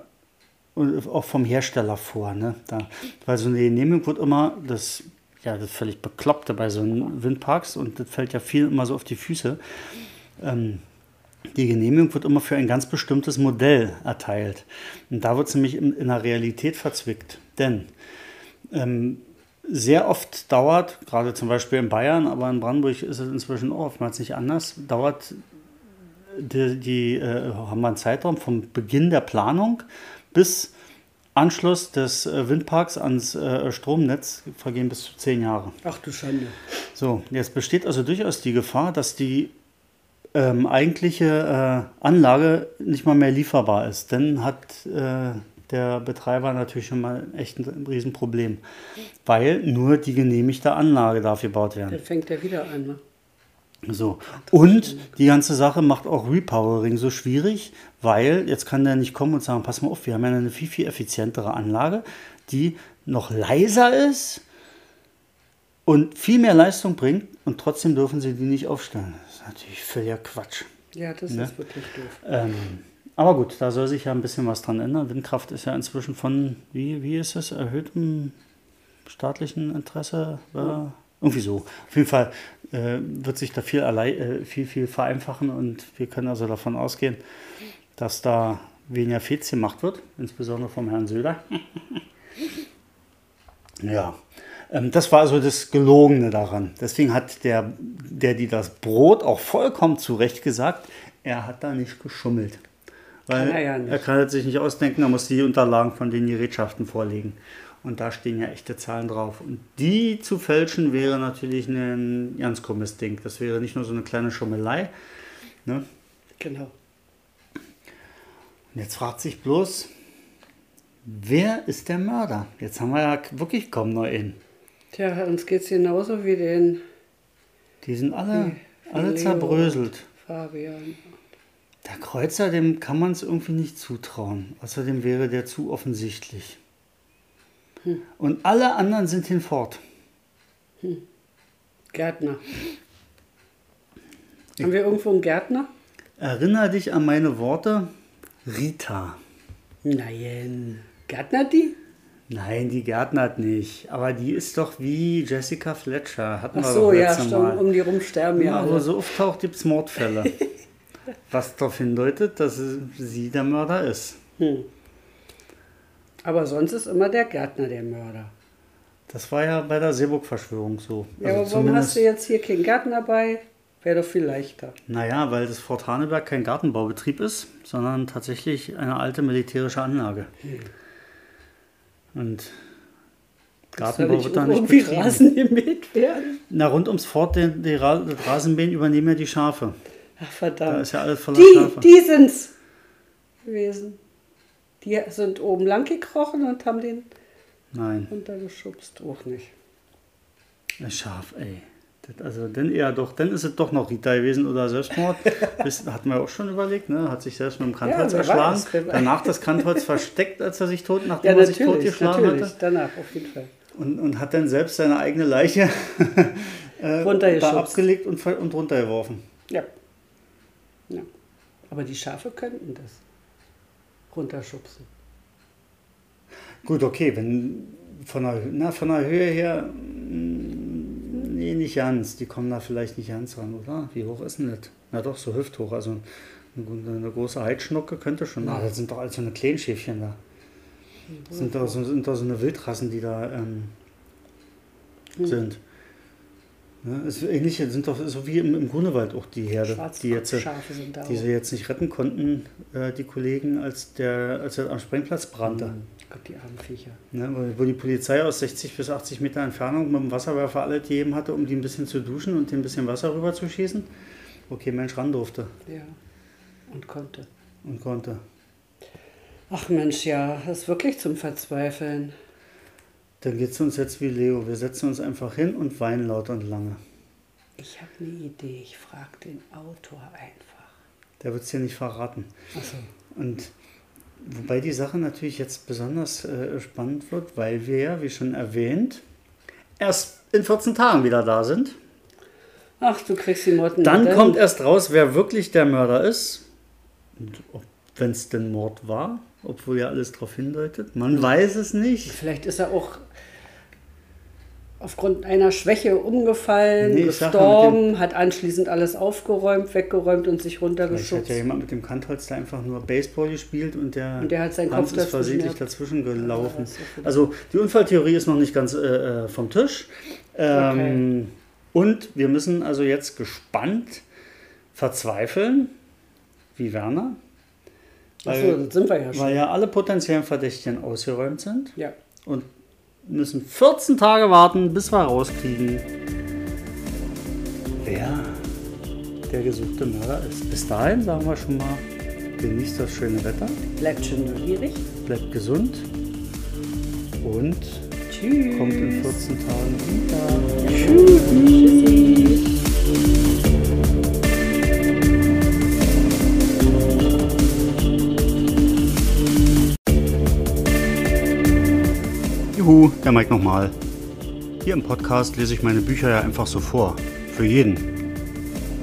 auch vom Hersteller vor. Ne? Da, weil so eine Genehmigung wird immer, das, ja, das völlig Bekloppte bei so einem Windparks und das fällt ja viel immer so auf die Füße. Ähm, die Genehmigung wird immer für ein ganz bestimmtes Modell erteilt. Und da wird es nämlich in, in der Realität verzwickt. Denn ähm, sehr oft dauert, gerade zum Beispiel in Bayern, aber in Brandenburg ist es inzwischen auch oftmals nicht anders, dauert die, die äh, haben wir einen Zeitraum vom Beginn der Planung bis Anschluss des äh, Windparks ans äh, Stromnetz vergehen bis zu zehn Jahre. Ach du Schande. So, jetzt besteht also durchaus die Gefahr, dass die ähm, eigentliche äh, Anlage nicht mal mehr lieferbar ist. Dann hat äh, der Betreiber natürlich schon mal echt ein, ein Riesenproblem, weil nur die genehmigte Anlage darf gebaut werden. Dann fängt er wieder an. Ne? So. Und die ganze Sache macht auch Repowering so schwierig, weil jetzt kann der nicht kommen und sagen, pass mal auf, wir haben ja eine viel, viel effizientere Anlage, die noch leiser ist und viel mehr Leistung bringt und trotzdem dürfen sie die nicht aufstellen. Natürlich völliger Quatsch. Ja, das Ne? ist wirklich doof. Ähm, aber gut, da soll sich ja ein bisschen was dran ändern. Windkraft ist ja inzwischen von, wie, wie ist es, erhöhtem staatlichen Interesse? Äh, irgendwie so. Auf jeden Fall äh, wird sich da viel, allei, äh, viel, viel vereinfachen und wir können also davon ausgehen, dass da weniger Fez gemacht wird, insbesondere vom Herrn Söder. ja, das war also das Gelogene daran. Deswegen hat der, der, die das Brot auch vollkommen zu Recht gesagt, er hat da nicht geschummelt. Weil Kann er ja er kann es sich nicht ausdenken, er muss die Unterlagen von den Gerätschaften vorlegen. Und da stehen ja echte Zahlen drauf. Und die zu fälschen wäre natürlich ein ganz krummes Ding. Das wäre nicht nur so eine kleine Schummelei. Ne? Genau. Und jetzt fragt sich bloß, wer ist der Mörder? Jetzt haben wir ja wirklich kaum noch einen. Tja, uns geht es genauso wie den Die sind alle, alle zerbröselt. Fabian. Der Kreuzer, dem kann man es irgendwie nicht zutrauen. Außerdem wäre der zu offensichtlich. Und alle anderen sind hinfort. Gärtner. Haben wir irgendwo einen Gärtner? Erinner dich an meine Worte, Rita. Nein. Gärtner die? Nein, die gärtnert nicht. Aber die ist doch wie Jessica Fletcher. Hatten Ach wir so, doch ja, stimmt. Mal. Um die rum sterben ja wo alle. so auftaucht, gibt es Mordfälle. Was darauf hindeutet, dass sie der Mörder ist. Hm. Aber sonst ist immer der Gärtner der Mörder. Das war ja bei der Seeburg-Verschwörung so. Ja, aber warum hast du jetzt hier keinen Gärtner bei? Wäre doch viel leichter. Naja, weil das Fort Haneberg kein Gartenbaubetrieb ist, sondern tatsächlich eine alte militärische Anlage. Und Gartenbau wird da nicht irgendwie betrieben. Rasen gemäht werden? Na, rund ums Fort, den, die Ra Rasenmähen übernehmen ja die Schafe. Ach, Da verdammt. ist ja alles voller Die, Schafe. die sind's gewesen. Die sind oben lang gekrochen und haben den Nein, runtergeschubst. Auch nicht. ein Schaf, ey. Also, dann eher doch, dann ist es doch noch Rita gewesen oder Selbstmord. Das hatten wir auch schon überlegt, ne? Hat sich selbst mit dem Kantholz wer erschlagen. weiß. Danach das Kantholz versteckt, als er sich tot, nachdem Ja, er sich totgeschlagen natürlich. hatte. Danach, auf jeden Fall. Und, und hat dann selbst seine eigene Leiche äh, da abgelegt und, und runtergeworfen. Ja. ja. Aber die Schafe könnten das runterschubsen. Gut, okay, wenn von der, na, von der Höhe her, mm, nee, nicht ganz. Die kommen da vielleicht nicht ganz ran, oder? Wie hoch ist denn das? Na doch, so hüfthoch. Also eine, große Heidschnucke könnte schon. Ah, das sind doch alles so eine Kleinschäfchen da. Das sind doch so, sind doch so eine Wildrassen, die da ähm, sind. Ne, ist ähnlich, sind doch so wie im, im Grunewald auch die Herde, die jetzt, die sie jetzt nicht retten konnten, äh, die Kollegen, als der, als er am Sprengplatz brannte. auch. Gott, die armen Viecher. Ne, wo, wo die Polizei aus 60 bis 80 Meter Entfernung mit dem Wasserwerfer alle gegeben hatte, um die ein bisschen zu duschen und dem ein bisschen Wasser rüber zu schießen. Okay, Mensch ran durfte Ja. Und konnte. und konnte. Ach Mensch, ja, das ist wirklich zum Verzweifeln. Dann geht es uns jetzt wie Leo. Wir setzen uns einfach hin und weinen laut und lange. Ich habe eine Idee. Ich frage den Autor einfach. Der wird es dir nicht verraten. Achso. Und wobei die Sache natürlich jetzt besonders äh, spannend wird, weil wir ja, wie schon erwähnt, erst in 14 Tagen wieder da sind. Ach, du kriegst die Motten. Dann mit, kommt erst raus, wer wirklich der Mörder ist. Wenn es denn Mord war, obwohl ja alles darauf hindeutet. Man weiß es nicht. Vielleicht ist er auch aufgrund einer Schwäche umgefallen, Nee, gestorben, hat anschließend alles aufgeräumt, weggeräumt und sich Vielleicht hat runtergeschubst. ja jemand mit dem Kantholz da einfach nur Baseball gespielt und der, Und der hat seinen Kopf ist versehentlich dazwischen gelaufen. Also die Unfalltheorie ist noch nicht ganz äh, äh, vom Tisch. Ähm, Und wir müssen also jetzt gespannt verzweifeln, wie Werner, Achso, das sind wir ja schon. weil ja alle potenziellen Verdächtigen ausgeräumt sind. Ja. und müssen 14 Tage warten, bis wir rauskriegen, wer der gesuchte Mörder ist. Bis dahin sagen wir schon mal, genießt das schöne Wetter, Bleibt schön neugierig. bleibt gesund und Tschüss. kommt in 14 Tagen wieder. Tschüssi. Juhu, der Mike nochmal. Hier im Podcast lese ich meine Bücher ja einfach so vor. Für jeden.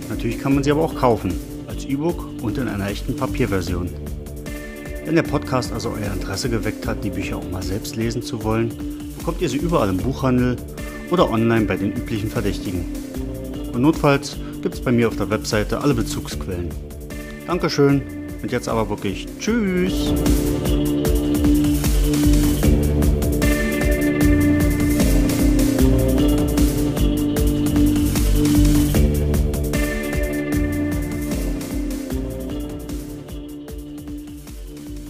Natürlich kann man sie aber auch kaufen. Als E-Book und in einer echten Papierversion. Wenn der Podcast also euer Interesse geweckt hat, die Bücher auch mal selbst lesen zu wollen, bekommt ihr sie überall im Buchhandel oder online bei den üblichen Verdächtigen. Und notfalls gibt es bei mir auf der Webseite alle Bezugsquellen. Dankeschön und jetzt aber wirklich Tschüss.